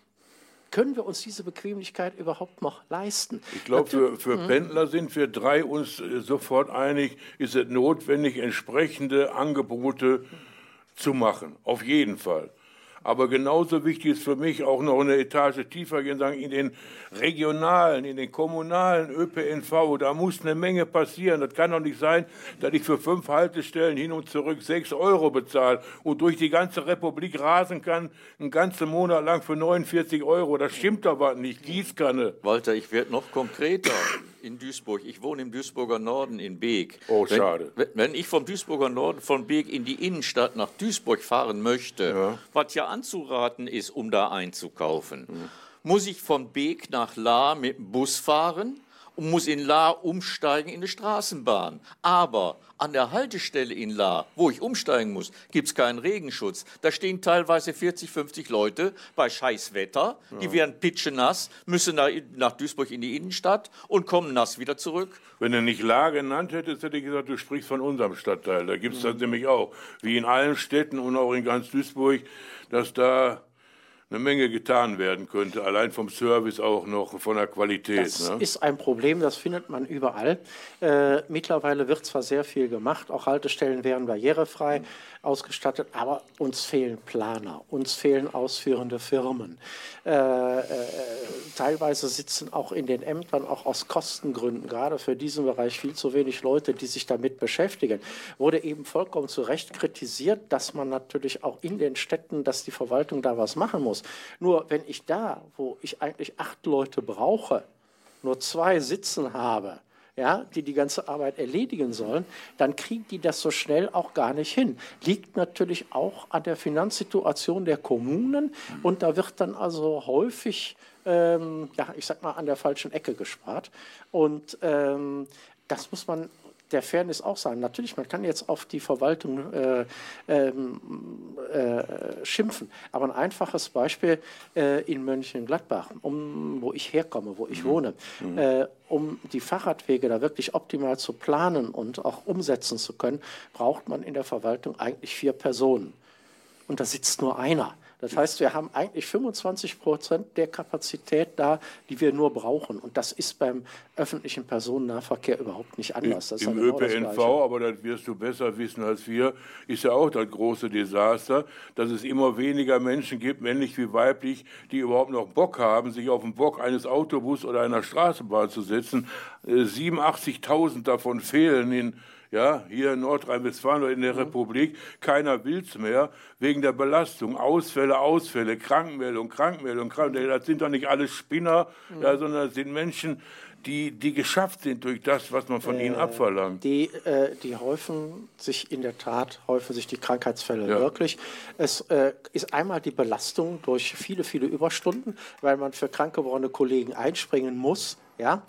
können wir uns diese Bequemlichkeit überhaupt noch leisten? Ich glaube, für, für mhm. Pendler sind wir drei uns äh, sofort einig, ist es notwendig, entsprechende Angebote zu machen. Auf jeden Fall. Aber genauso wichtig ist für mich auch noch eine Etage tiefer gehen, sagen, in den regionalen, in den kommunalen ÖPNV, da muss eine Menge passieren. Das kann doch nicht sein, dass ich für fünf Haltestellen hin und zurück sechs Euro bezahle und durch die ganze Republik rasen kann, einen ganzen Monat lang für 49 Euro. Das stimmt aber nicht. Gießkanne. Walter, ich werde noch konkreter in Duisburg. Ich wohne im Duisburger Norden in Beek. Oh, schade. Wenn, wenn ich vom Duisburger Norden von Beek in die Innenstadt nach Duisburg fahren möchte, ja. was ja anzuraten ist, um da einzukaufen, mhm. muss ich von Beek nach La mit dem Bus fahren und muss in La umsteigen in eine Straßenbahn. Aber an der Haltestelle in La, wo ich umsteigen muss, gibt es keinen Regenschutz. Da stehen teilweise 40, 50 Leute bei Scheißwetter, die ja. werden pitschenass, müssen nach, nach Duisburg in die Innenstadt und kommen nass wieder zurück. Wenn du nicht La genannt hättest, hätte ich gesagt, du sprichst von unserem Stadtteil. Da gibt es mhm. das nämlich auch, wie in allen Städten und auch in ganz Duisburg, dass da eine Menge getan werden könnte, allein vom Service auch noch von der Qualität. Das ne? ist ein Problem, das findet man überall. Äh, mittlerweile wird zwar sehr viel gemacht, auch Haltestellen werden barrierefrei, ausgestattet, aber uns fehlen Planer, uns fehlen ausführende Firmen. Äh, äh, teilweise sitzen auch in den Ämtern auch aus Kostengründen gerade für diesen Bereich viel zu wenig Leute, die sich damit beschäftigen. Wurde eben vollkommen zu Recht kritisiert, dass man natürlich auch in den Städten, dass die Verwaltung da was machen muss. Nur wenn ich da, wo ich eigentlich acht Leute brauche, nur zwei sitzen habe, ja, die die ganze Arbeit erledigen sollen, dann kriegen die das so schnell auch gar nicht hin. Liegt natürlich auch an der Finanzsituation der Kommunen und da wird dann also häufig, ähm, ja, ich sag mal, an der falschen Ecke gespart. Und ähm, das muss man der Fairness auch sagen. Natürlich, man kann jetzt auf die Verwaltung äh, ähm, äh, schimpfen, aber ein einfaches Beispiel äh, in Mönchengladbach, um, wo ich herkomme, wo ich mhm. wohne, mhm. Äh, um die Fahrradwege da wirklich optimal zu planen und auch umsetzen zu können, braucht man in der Verwaltung eigentlich vier Personen. Und da sitzt nur einer. Das heißt, wir haben eigentlich 25 Prozent der Kapazität da, die wir nur brauchen. Und das ist beim öffentlichen Personennahverkehr überhaupt nicht anders. Das Im genau ÖPNV, aber das wirst du besser wissen als wir, ist ja auch das große Desaster, dass es immer weniger Menschen gibt, männlich wie weiblich, die überhaupt noch Bock haben, sich auf den Bock eines Autobus oder einer Straßenbahn zu setzen. 87.000 äh, davon fehlen in ja, hier in Nordrhein-Westfalen oder in der mhm. Republik, keiner will es mehr, wegen der Belastung, Ausfälle, Ausfälle, Krankenmeldung, Krankenmeldung, Krankenmeldung, das sind doch nicht alle Spinner, mhm. ja, sondern das sind Menschen, die, die geschafft sind durch das, was man von äh, ihnen abverlangt. Die, äh, die häufen sich in der Tat, häufen sich die Krankheitsfälle ja. wirklich. Es äh, ist einmal die Belastung durch viele, viele Überstunden, weil man für krank gewordene Kollegen einspringen muss. Ja,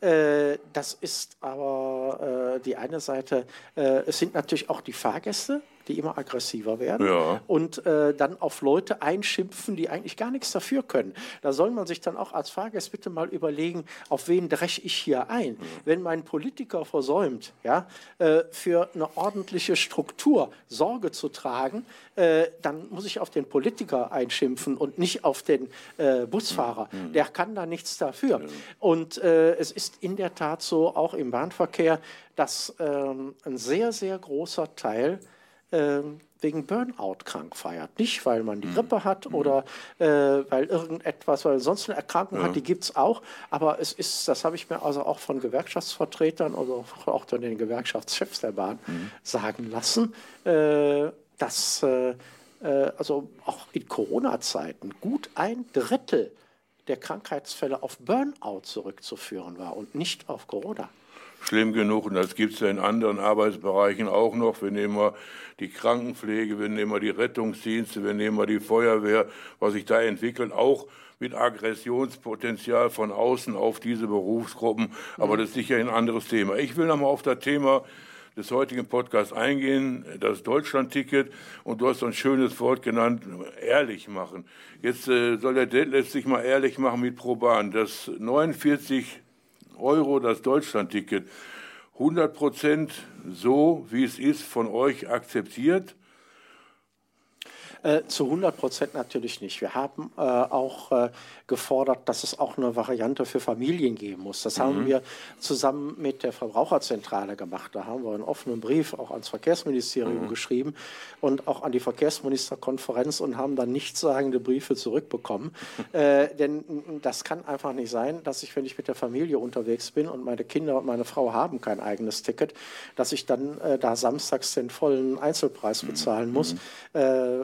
äh, das ist aber äh, die eine Seite. Äh, es sind natürlich auch die Fahrgäste, die immer aggressiver werden ja. und äh, dann auf Leute einschimpfen, die eigentlich gar nichts dafür können. Da soll man sich dann auch als Fahrgast bitte mal überlegen, auf wen dreche ich hier ein. Mhm. Wenn mein Politiker versäumt, ja, äh, für eine ordentliche Struktur Sorge zu tragen, äh, dann muss ich auf den Politiker einschimpfen und nicht auf den äh, Busfahrer. Mhm. Der kann da nichts dafür. Mhm. Und äh, es ist in der Tat so, auch im Bahnverkehr, dass ähm, ein sehr, sehr großer Teil ähm, wegen Burnout krank feiert. Nicht, weil man die mhm. Grippe hat mhm. oder äh, weil irgendetwas, weil sonst eine Erkrankung ja. hat, die gibt es auch. Aber es ist, das habe ich mir also auch von Gewerkschaftsvertretern oder auch von den Gewerkschaftschefs der Bahn mhm. sagen lassen, äh, dass äh, äh, also auch in Corona-Zeiten gut ein Drittel der Krankheitsfälle auf Burnout zurückzuführen war und nicht auf Corona schlimm genug und das gibt es ja in anderen Arbeitsbereichen auch noch. Wir nehmen mal die Krankenpflege, wir nehmen mal die Rettungsdienste, wir nehmen mal die Feuerwehr, was sich da entwickelt, auch mit Aggressionspotenzial von außen auf diese Berufsgruppen. Aber das ist sicher ein anderes Thema. Ich will nochmal auf das Thema des heutigen Podcasts eingehen, das Deutschland-Ticket. Und du hast so ein schönes Wort genannt, ehrlich machen. Jetzt äh, soll der Detlef sich mal ehrlich machen mit Proban. Das 49 Euro das Deutschlandticket 100 Prozent so, wie es ist, von euch akzeptiert? Äh, zu 100 Prozent natürlich nicht. Wir haben äh, auch äh, gefordert, dass es auch eine Variante für Familien geben muss. Das mhm. haben wir zusammen mit der Verbraucherzentrale gemacht. Da haben wir einen offenen Brief auch ans Verkehrsministerium mhm. geschrieben und auch an die Verkehrsministerkonferenz und haben dann nichtssagende Briefe zurückbekommen. äh, denn das kann einfach nicht sein, dass ich, wenn ich mit der Familie unterwegs bin und meine Kinder und meine Frau haben kein eigenes Ticket, dass ich dann äh, da samstags den vollen Einzelpreis mhm. bezahlen muss. Mhm.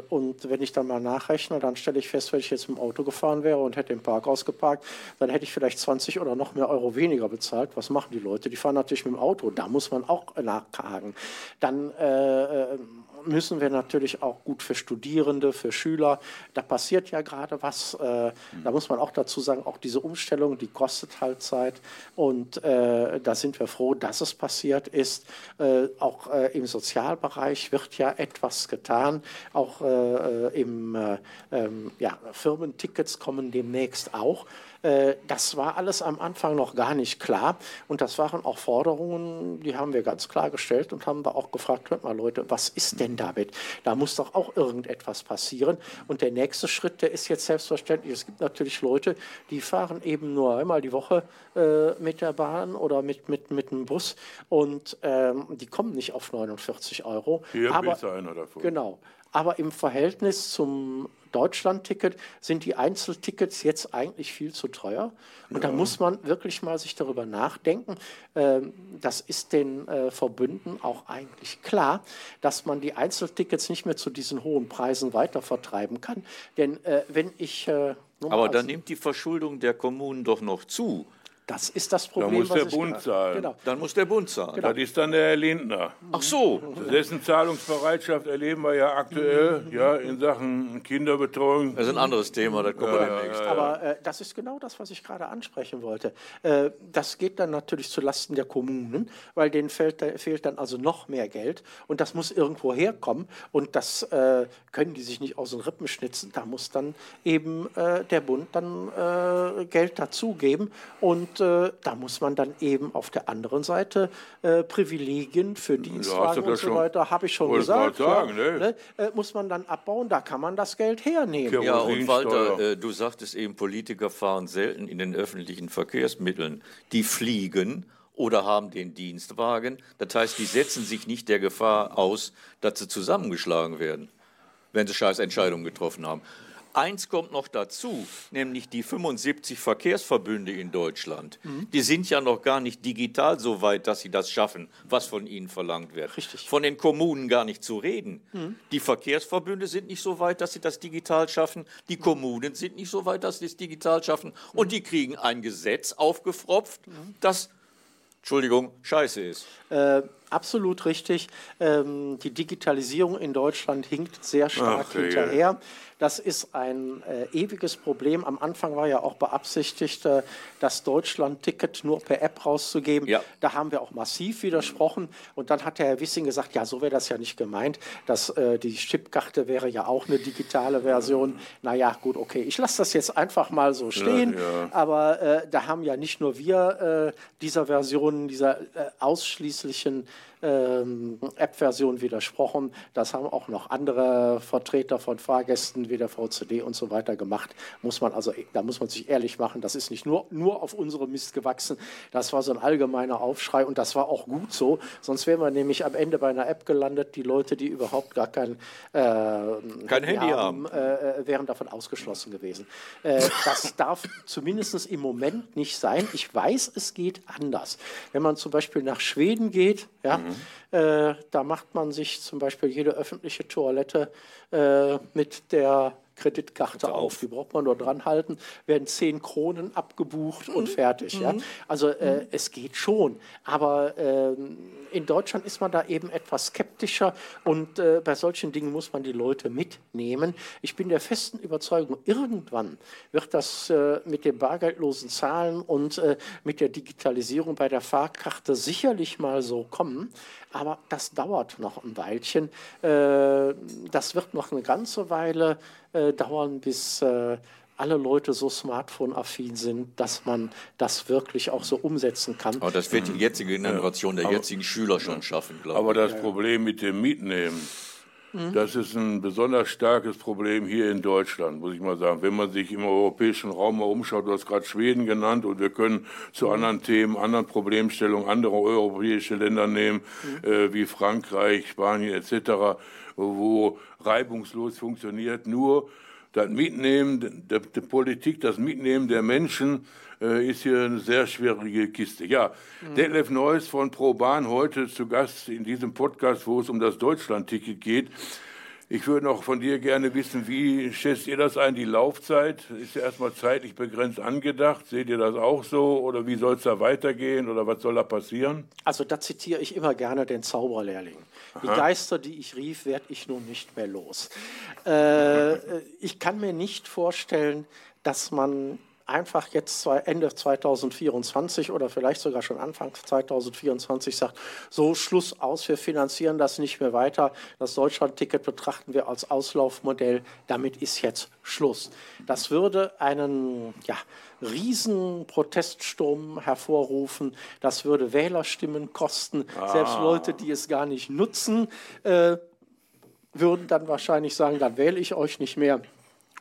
Und wenn ich dann mal nachrechne, dann stelle ich fest, wenn ich jetzt mit dem Auto gefahren wäre und hätte im Parkhaus geparkt, dann hätte ich vielleicht 20 oder noch mehr Euro weniger bezahlt. Was machen die Leute? Die fahren natürlich mit dem Auto. Da muss man auch nachhaken. Dann äh, müssen wir natürlich auch gut für Studierende, für Schüler. Da passiert ja gerade was. Äh, da muss man auch dazu sagen, auch diese Umstellung, die kostet halt Zeit. Und äh, da sind wir froh, dass es passiert ist. Äh, auch im Sozialbereich wird ja etwas getan. Auch im äh, ähm, ja, Firmentickets kommen demnächst auch. Äh, das war alles am Anfang noch gar nicht klar. Und das waren auch Forderungen, die haben wir ganz klar gestellt und haben da auch gefragt, hört mal Leute, was ist denn damit? Da muss doch auch irgendetwas passieren. Und der nächste Schritt, der ist jetzt selbstverständlich, es gibt natürlich Leute, die fahren eben nur einmal die Woche äh, mit der Bahn oder mit, mit, mit dem Bus und ähm, die kommen nicht auf 49 Euro. Hier aber, ist einer davon. Genau. Aber im Verhältnis zum Deutschland-Ticket sind die Einzeltickets jetzt eigentlich viel zu teuer. Und ja. da muss man wirklich mal sich darüber nachdenken. Ähm, das ist den äh, Verbünden auch eigentlich klar, dass man die Einzeltickets nicht mehr zu diesen hohen Preisen weiter vertreiben kann. Denn äh, wenn ich. Äh, Aber dann nimmt die Verschuldung der Kommunen doch noch zu. Das ist das Problem. Da muss der Bund zahlen. Genau. Dann muss der Bund zahlen. Genau. Das ist dann der Herr Lindner. Ach so. Dessen Zahlungsbereitschaft erleben wir ja aktuell ja, in Sachen Kinderbetreuung. Das ist ein anderes Thema, das kommen wir ja, demnächst. Ja, Aber äh, das ist genau das, was ich gerade ansprechen wollte. Äh, das geht dann natürlich zulasten der Kommunen, weil denen fehlt, fehlt, dann also noch mehr Geld und das muss irgendwo herkommen und das äh, können die sich nicht aus den Rippen schnitzen. Da muss dann eben äh, der Bund dann äh, Geld dazugeben und äh, da muss man dann eben auf der anderen Seite äh, Privilegien für Dienstwagen und so weiter, habe ich schon gesagt, sagen, ja, ne? Ne, äh, muss man dann abbauen, da kann man das Geld hernehmen. Ja, und Walter, äh, du sagtest eben, Politiker fahren selten in den öffentlichen Verkehrsmitteln. Die fliegen oder haben den Dienstwagen. Das heißt, die setzen sich nicht der Gefahr aus, dass sie zusammengeschlagen werden, wenn sie scheiß Entscheidungen getroffen haben. Eins kommt noch dazu, nämlich die 75 Verkehrsverbünde in Deutschland. Mhm. Die sind ja noch gar nicht digital so weit, dass sie das schaffen, was von ihnen verlangt wird. Richtig. Von den Kommunen gar nicht zu reden. Mhm. Die Verkehrsverbünde sind nicht so weit, dass sie das digital schaffen. Die mhm. Kommunen sind nicht so weit, dass sie es digital schaffen. Und mhm. die kriegen ein Gesetz aufgefropft, mhm. das, Entschuldigung, scheiße ist. Äh, absolut richtig. Ähm, die Digitalisierung in Deutschland hinkt sehr stark Ach, hinterher. Ja. Das ist ein äh, ewiges Problem. Am Anfang war ja auch beabsichtigt, äh, das Deutschland-Ticket nur per App rauszugeben. Ja. Da haben wir auch massiv widersprochen. Und dann hat der Herr Wissing gesagt, ja, so wäre das ja nicht gemeint. Dass, äh, die Chipkarte wäre ja auch eine digitale Version. Naja, gut, okay. Ich lasse das jetzt einfach mal so stehen. Ja, ja. Aber äh, da haben ja nicht nur wir äh, dieser Version, dieser äh, ausschließlichen App-Version widersprochen. Das haben auch noch andere Vertreter von Fahrgästen wie der VCD und so weiter gemacht. Muss man also, da muss man sich ehrlich machen, das ist nicht nur, nur auf unsere Mist gewachsen. Das war so ein allgemeiner Aufschrei und das war auch gut so. Sonst wären wir nämlich am Ende bei einer App gelandet. Die Leute, die überhaupt gar kein, äh, kein Handy haben, haben. Äh, wären davon ausgeschlossen gewesen. Äh, das darf zumindest im Moment nicht sein. Ich weiß, es geht anders. Wenn man zum Beispiel nach Schweden geht, ja, mhm. Äh, da macht man sich zum Beispiel jede öffentliche Toilette äh, mit der Kreditkarte auf. Die braucht man nur dran halten, werden 10 Kronen abgebucht mhm. und fertig. Mhm. Ja? Also äh, mhm. es geht schon. Aber äh, in Deutschland ist man da eben etwas skeptischer und äh, bei solchen Dingen muss man die Leute mitnehmen. Ich bin der festen Überzeugung, irgendwann wird das äh, mit dem bargeldlosen Zahlen und äh, mit der Digitalisierung bei der Fahrkarte sicherlich mal so kommen. Aber das dauert noch ein Weilchen. Äh, das wird noch eine ganze Weile äh, dauern, bis äh, alle Leute so smartphone-affin sind, dass man das wirklich auch so umsetzen kann. Aber das wird die jetzige Generation der aber, jetzigen Schüler schon schaffen, glaube ich. Aber das Problem mit dem Mietnehmen, mhm. das ist ein besonders starkes Problem hier in Deutschland, muss ich mal sagen. Wenn man sich im europäischen Raum mal umschaut, du hast gerade Schweden genannt und wir können zu mhm. anderen Themen, anderen Problemstellungen andere europäische Länder nehmen, mhm. äh, wie Frankreich, Spanien etc., wo reibungslos funktioniert. Nur das Mitnehmen der, der Politik, das Mitnehmen der Menschen äh, ist hier eine sehr schwierige Kiste. Ja, mhm. Detlef Neuss von ProBahn heute zu Gast in diesem Podcast, wo es um das Deutschland-Ticket geht. Ich würde noch von dir gerne wissen, wie schätzt ihr das ein, die Laufzeit? Ist ja erstmal zeitlich begrenzt angedacht. Seht ihr das auch so? Oder wie soll es da weitergehen? Oder was soll da passieren? Also da zitiere ich immer gerne den Zauberlehrling. Aha. Die Geister, die ich rief, werde ich nun nicht mehr los. Äh, ich kann mir nicht vorstellen, dass man einfach jetzt Ende 2024 oder vielleicht sogar schon Anfang 2024 sagt, so Schluss aus, wir finanzieren das nicht mehr weiter. Das Deutschland-Ticket betrachten wir als Auslaufmodell. Damit ist jetzt Schluss. Das würde einen ja, riesen Proteststurm hervorrufen. Das würde Wählerstimmen kosten. Ah. Selbst Leute, die es gar nicht nutzen, äh, würden dann wahrscheinlich sagen, dann wähle ich euch nicht mehr.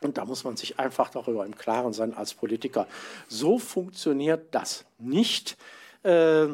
Und da muss man sich einfach darüber im Klaren sein als Politiker. So funktioniert das nicht. Äh,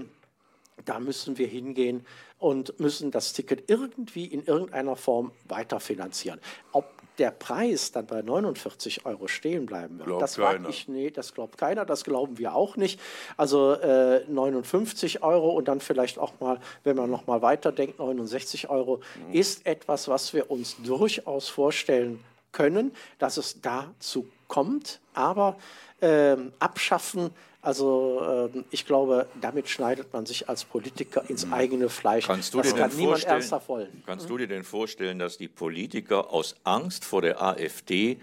da müssen wir hingehen und müssen das Ticket irgendwie in irgendeiner Form weiterfinanzieren. Ob der Preis dann bei 49 Euro stehen bleiben wird, glaubt das wage ich, nee, das glaubt keiner, das glauben wir auch nicht. Also äh, 59 Euro und dann vielleicht auch mal, wenn man noch mal weiterdenkt, 69 Euro mhm. ist etwas, was wir uns durchaus vorstellen können, dass es dazu kommt, aber äh, abschaffen, also äh, ich glaube, damit schneidet man sich als Politiker ins hm. eigene Fleisch. Kannst du das dir kann niemand ernsthaft wollen. Kannst du dir denn vorstellen, dass die Politiker aus Angst vor der AfD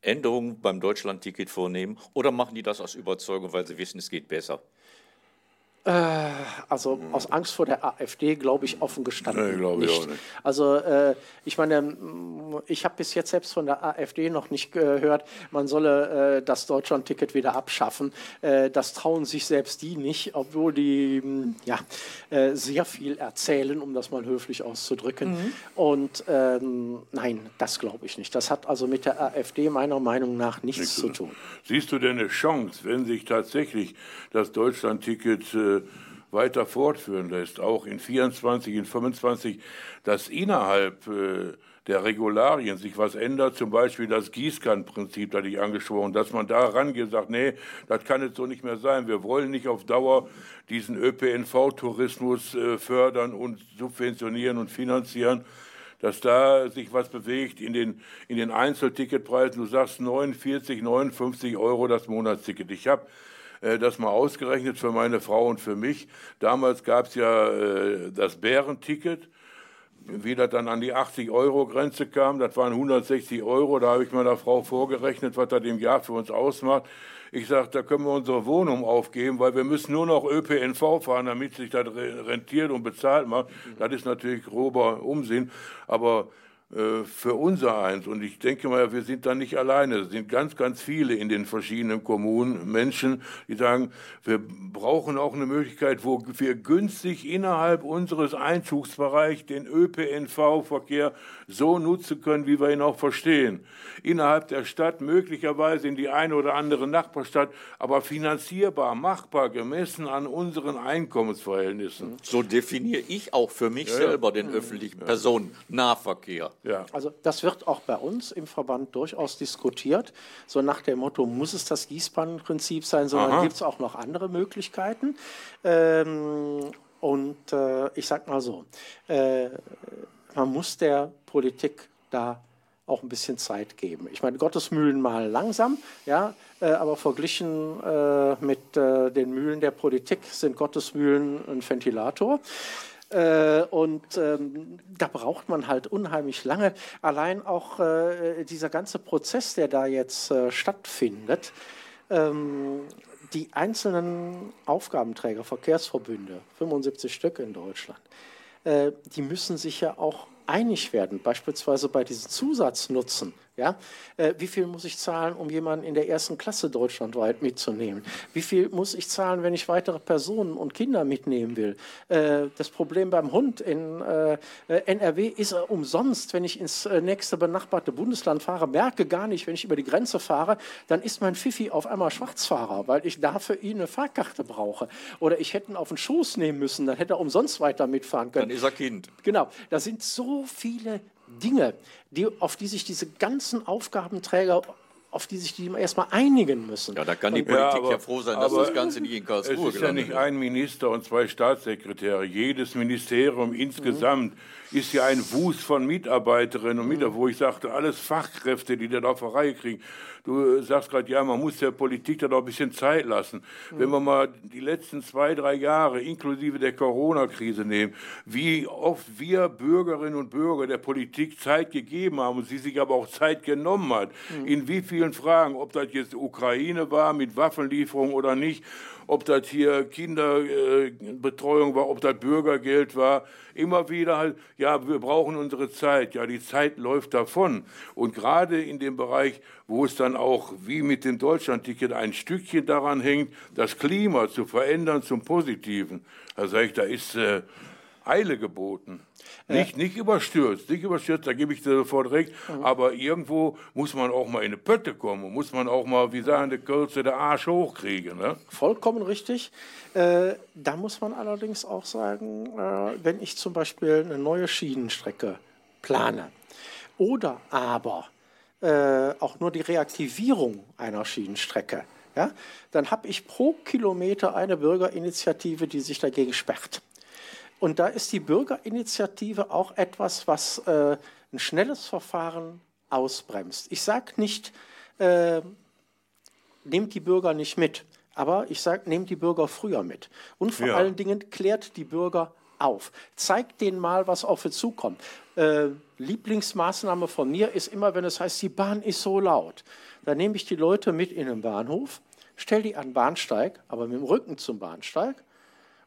Änderungen beim Deutschlandticket vornehmen oder machen die das aus Überzeugung, weil sie wissen, es geht besser? Äh, also aus Angst vor der AfD glaube ich offen gestanden nee, glaube nicht. Ich auch nicht. Also äh, ich meine, ich habe bis jetzt selbst von der AfD noch nicht gehört, man solle äh, das Deutschland-Ticket wieder abschaffen. Äh, das trauen sich selbst die nicht, obwohl die ja, äh, sehr viel erzählen, um das mal höflich auszudrücken. Mhm. Und ähm, nein, das glaube ich nicht. Das hat also mit der AfD meiner Meinung nach nichts Nichts. zu tun. Siehst du denn eine Chance, wenn sich tatsächlich das Deutschland-Ticket äh, weiter fortführen lässt, auch in 24, in 25, dass innerhalb äh, der Regularien sich was ändert, zum Beispiel das Gießkannenprinzip, das ich angesprochen, dass man da rangeht sagt, nee, das kann jetzt so nicht mehr sein. Wir wollen nicht auf Dauer diesen ÖPNV-Tourismus äh, fördern und subventionieren und finanzieren, dass da sich was bewegt in den, in den Einzelticketpreisen. Du sagst 49, 59 Euro das Monatsticket. Ich habe das mal ausgerechnet für meine Frau und für mich. Damals gab es ja äh, das Bärenticket wie das dann an die 80-Euro-Grenze kam, das waren 160 Euro, da habe ich meiner Frau vorgerechnet, was das im Jahr für uns ausmacht. Ich sage, da können wir unsere Wohnung aufgeben, weil wir müssen nur noch ÖPNV fahren, damit sich das rentiert und bezahlt macht. Das ist natürlich grober Umsinn, aber äh, für unser eins. Und ich denke mal, wir sind da nicht alleine. Es sind ganz, ganz viele in den verschiedenen Kommunen Menschen, die sagen, wir brauchen auch eine Möglichkeit, wo wir günstig innerhalb unseres Einzugsbereichs den ÖPNV-Verkehr so nutzen können, wie wir ihn auch verstehen. Innerhalb der Stadt, möglicherweise in die eine oder andere Nachbarstadt, aber finanzierbar, machbar, gemessen an unseren Einkommensverhältnissen. So definiere ich auch für mich ja, selber den öffentlichen Personennahverkehr. Ja. Also das wird auch bei uns im Verband durchaus diskutiert. So nach dem Motto, muss es das Gießbannenprinzip sein, sondern gibt es auch noch andere Möglichkeiten. Ähm, und äh, ich sage mal so, äh, man muss der Politik da auch ein bisschen Zeit geben. Ich meine, Gottesmühlen mal langsam, ja, äh, aber verglichen äh, mit äh, den Mühlen der Politik sind Gottesmühlen ein Ventilator. Äh, und ähm, da braucht man halt unheimlich lange. Allein auch äh, dieser ganze Prozess, der da jetzt äh, stattfindet, ähm, die einzelnen Aufgabenträger, Verkehrsverbünde, 75 Stück in Deutschland, äh, die müssen sich ja auch einig werden, beispielsweise bei diesen Zusatznutzen. Ja? Äh, wie viel muss ich zahlen, um jemanden in der ersten Klasse deutschlandweit mitzunehmen? Wie viel muss ich zahlen, wenn ich weitere Personen und Kinder mitnehmen will? Äh, das Problem beim Hund in äh, NRW ist er umsonst, wenn ich ins nächste benachbarte Bundesland fahre, merke gar nicht, wenn ich über die Grenze fahre, dann ist mein Fifi auf einmal Schwarzfahrer, weil ich dafür ihn eine Fahrkarte brauche. Oder ich hätte ihn auf den Schoß nehmen müssen, dann hätte er umsonst weiter mitfahren können. Dann ist er Kind. Genau, da sind so viele Dinge, die, auf die sich diese ganzen Aufgabenträger auf die sich die erstmal einigen müssen. Ja, da kann die Politik ja, aber, ja froh sein, dass das Ganze nicht in Karlsruhe Es ist ja nicht ein Minister und zwei Staatssekretäre. Jedes Ministerium insgesamt mhm. Ist ja ein Wust von Mitarbeiterinnen und Mitarbeitern, wo ich sagte, alles Fachkräfte, die da auf der Reihe kriegen. Du sagst gerade, ja, man muss der Politik da doch ein bisschen Zeit lassen. Mhm. Wenn wir mal die letzten zwei, drei Jahre inklusive der Corona-Krise nehmen, wie oft wir Bürgerinnen und Bürger der Politik Zeit gegeben haben und sie sich aber auch Zeit genommen hat, mhm. in wie vielen Fragen, ob das jetzt Ukraine war mit Waffenlieferung oder nicht, ob das hier Kinderbetreuung war, ob das Bürgergeld war, immer wieder halt, ja, wir brauchen unsere Zeit. Ja, die Zeit läuft davon. Und gerade in dem Bereich, wo es dann auch wie mit dem Deutschlandticket ein Stückchen daran hängt, das Klima zu verändern zum Positiven, da sage ich, da ist äh, Eile geboten. Nicht, nicht überstürzt, nicht überstürzt, da gebe ich dir sofort recht. Mhm. Aber irgendwo muss man auch mal in eine Pötte kommen, muss man auch mal, wie sagen die Kürze, der Arsch hochkriegen. Ne? Vollkommen richtig. Äh, da muss man allerdings auch sagen, äh, wenn ich zum Beispiel eine neue Schienenstrecke plane oder aber äh, auch nur die Reaktivierung einer Schienenstrecke, ja, dann habe ich pro Kilometer eine Bürgerinitiative, die sich dagegen sperrt. Und da ist die Bürgerinitiative auch etwas, was äh, ein schnelles Verfahren ausbremst. Ich sage nicht, äh, nehmt die Bürger nicht mit, aber ich sage, nehmt die Bürger früher mit. Und vor ja. allen Dingen klärt die Bürger auf. Zeigt denen mal, was auf sie zukommt. Äh, Lieblingsmaßnahme von mir ist immer, wenn es heißt, die Bahn ist so laut. Dann nehme ich die Leute mit in den Bahnhof, stelle die an den Bahnsteig, aber mit dem Rücken zum Bahnsteig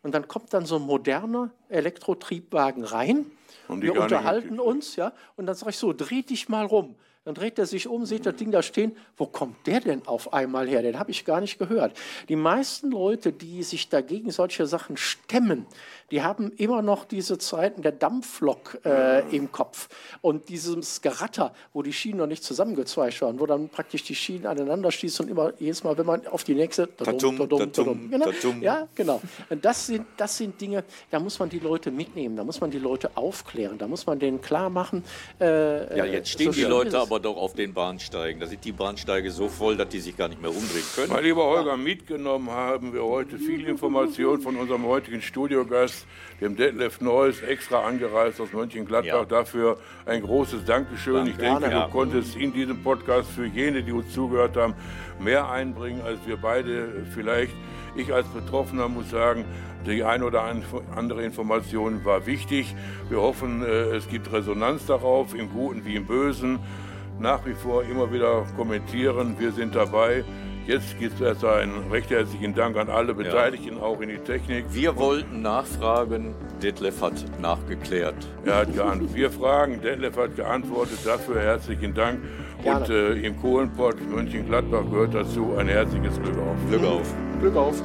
und dann kommt dann so ein moderner Elektrotriebwagen rein. Und wir unterhalten uns, ja. Und dann sage ich so, dreh dich mal rum. Dann dreht er sich um, sieht das Ding da stehen. Wo kommt der denn auf einmal her? Den habe ich gar nicht gehört. Die meisten Leute, die sich dagegen solche Sachen stemmen, die haben immer noch diese Zeiten der Dampflok äh, im Kopf und dieses Geratter, wo die Schienen noch nicht zusammengezweigt waren, wo dann praktisch die Schienen aneinander stießen und immer jedes Mal, wenn man auf die nächste. Tatum, tatum, tatum, genau, ja, genau. Und das sind, das sind Dinge, da muss man die Leute mitnehmen, da muss man die Leute aufklären, da muss man denen klar machen. Äh, ja, jetzt stehen so die Leute aber doch auf den Bahnsteigen. Da sind die Bahnsteige so voll, dass die sich gar nicht mehr umdrehen können. Mein lieber Holger, mitgenommen haben wir heute viele Informationen von unserem heutigen Studiogast, dem Detlef Neuss, extra angereist aus Mönchengladbach. Ja. Dafür ein großes Dankeschön. ich denke, ja. du konntest in diesem Podcast für jene, die uns zugehört haben, mehr einbringen, als wir beide vielleicht. Ich als Betroffener muss sagen, die ein oder andere Information war wichtig. Wir hoffen, äh, es gibt Resonanz darauf, im Guten wie im Bösen nach wie vor immer wieder kommentieren. Wir sind dabei. Jetzt gibt es erst einen recht herzlichen Dank an alle Beteiligten, ja. auch in die Technik. Wir wollten nachfragen, Detlef hat nachgeklärt. Er hat geantwortet. Wir fragen, Detlef hat geantwortet. Dafür herzlichen Dank. Gerne. Und äh, im Kohlenpott Mönchengladbach gehört dazu ein herzliches Glück auf. Glück auf. Glück auf.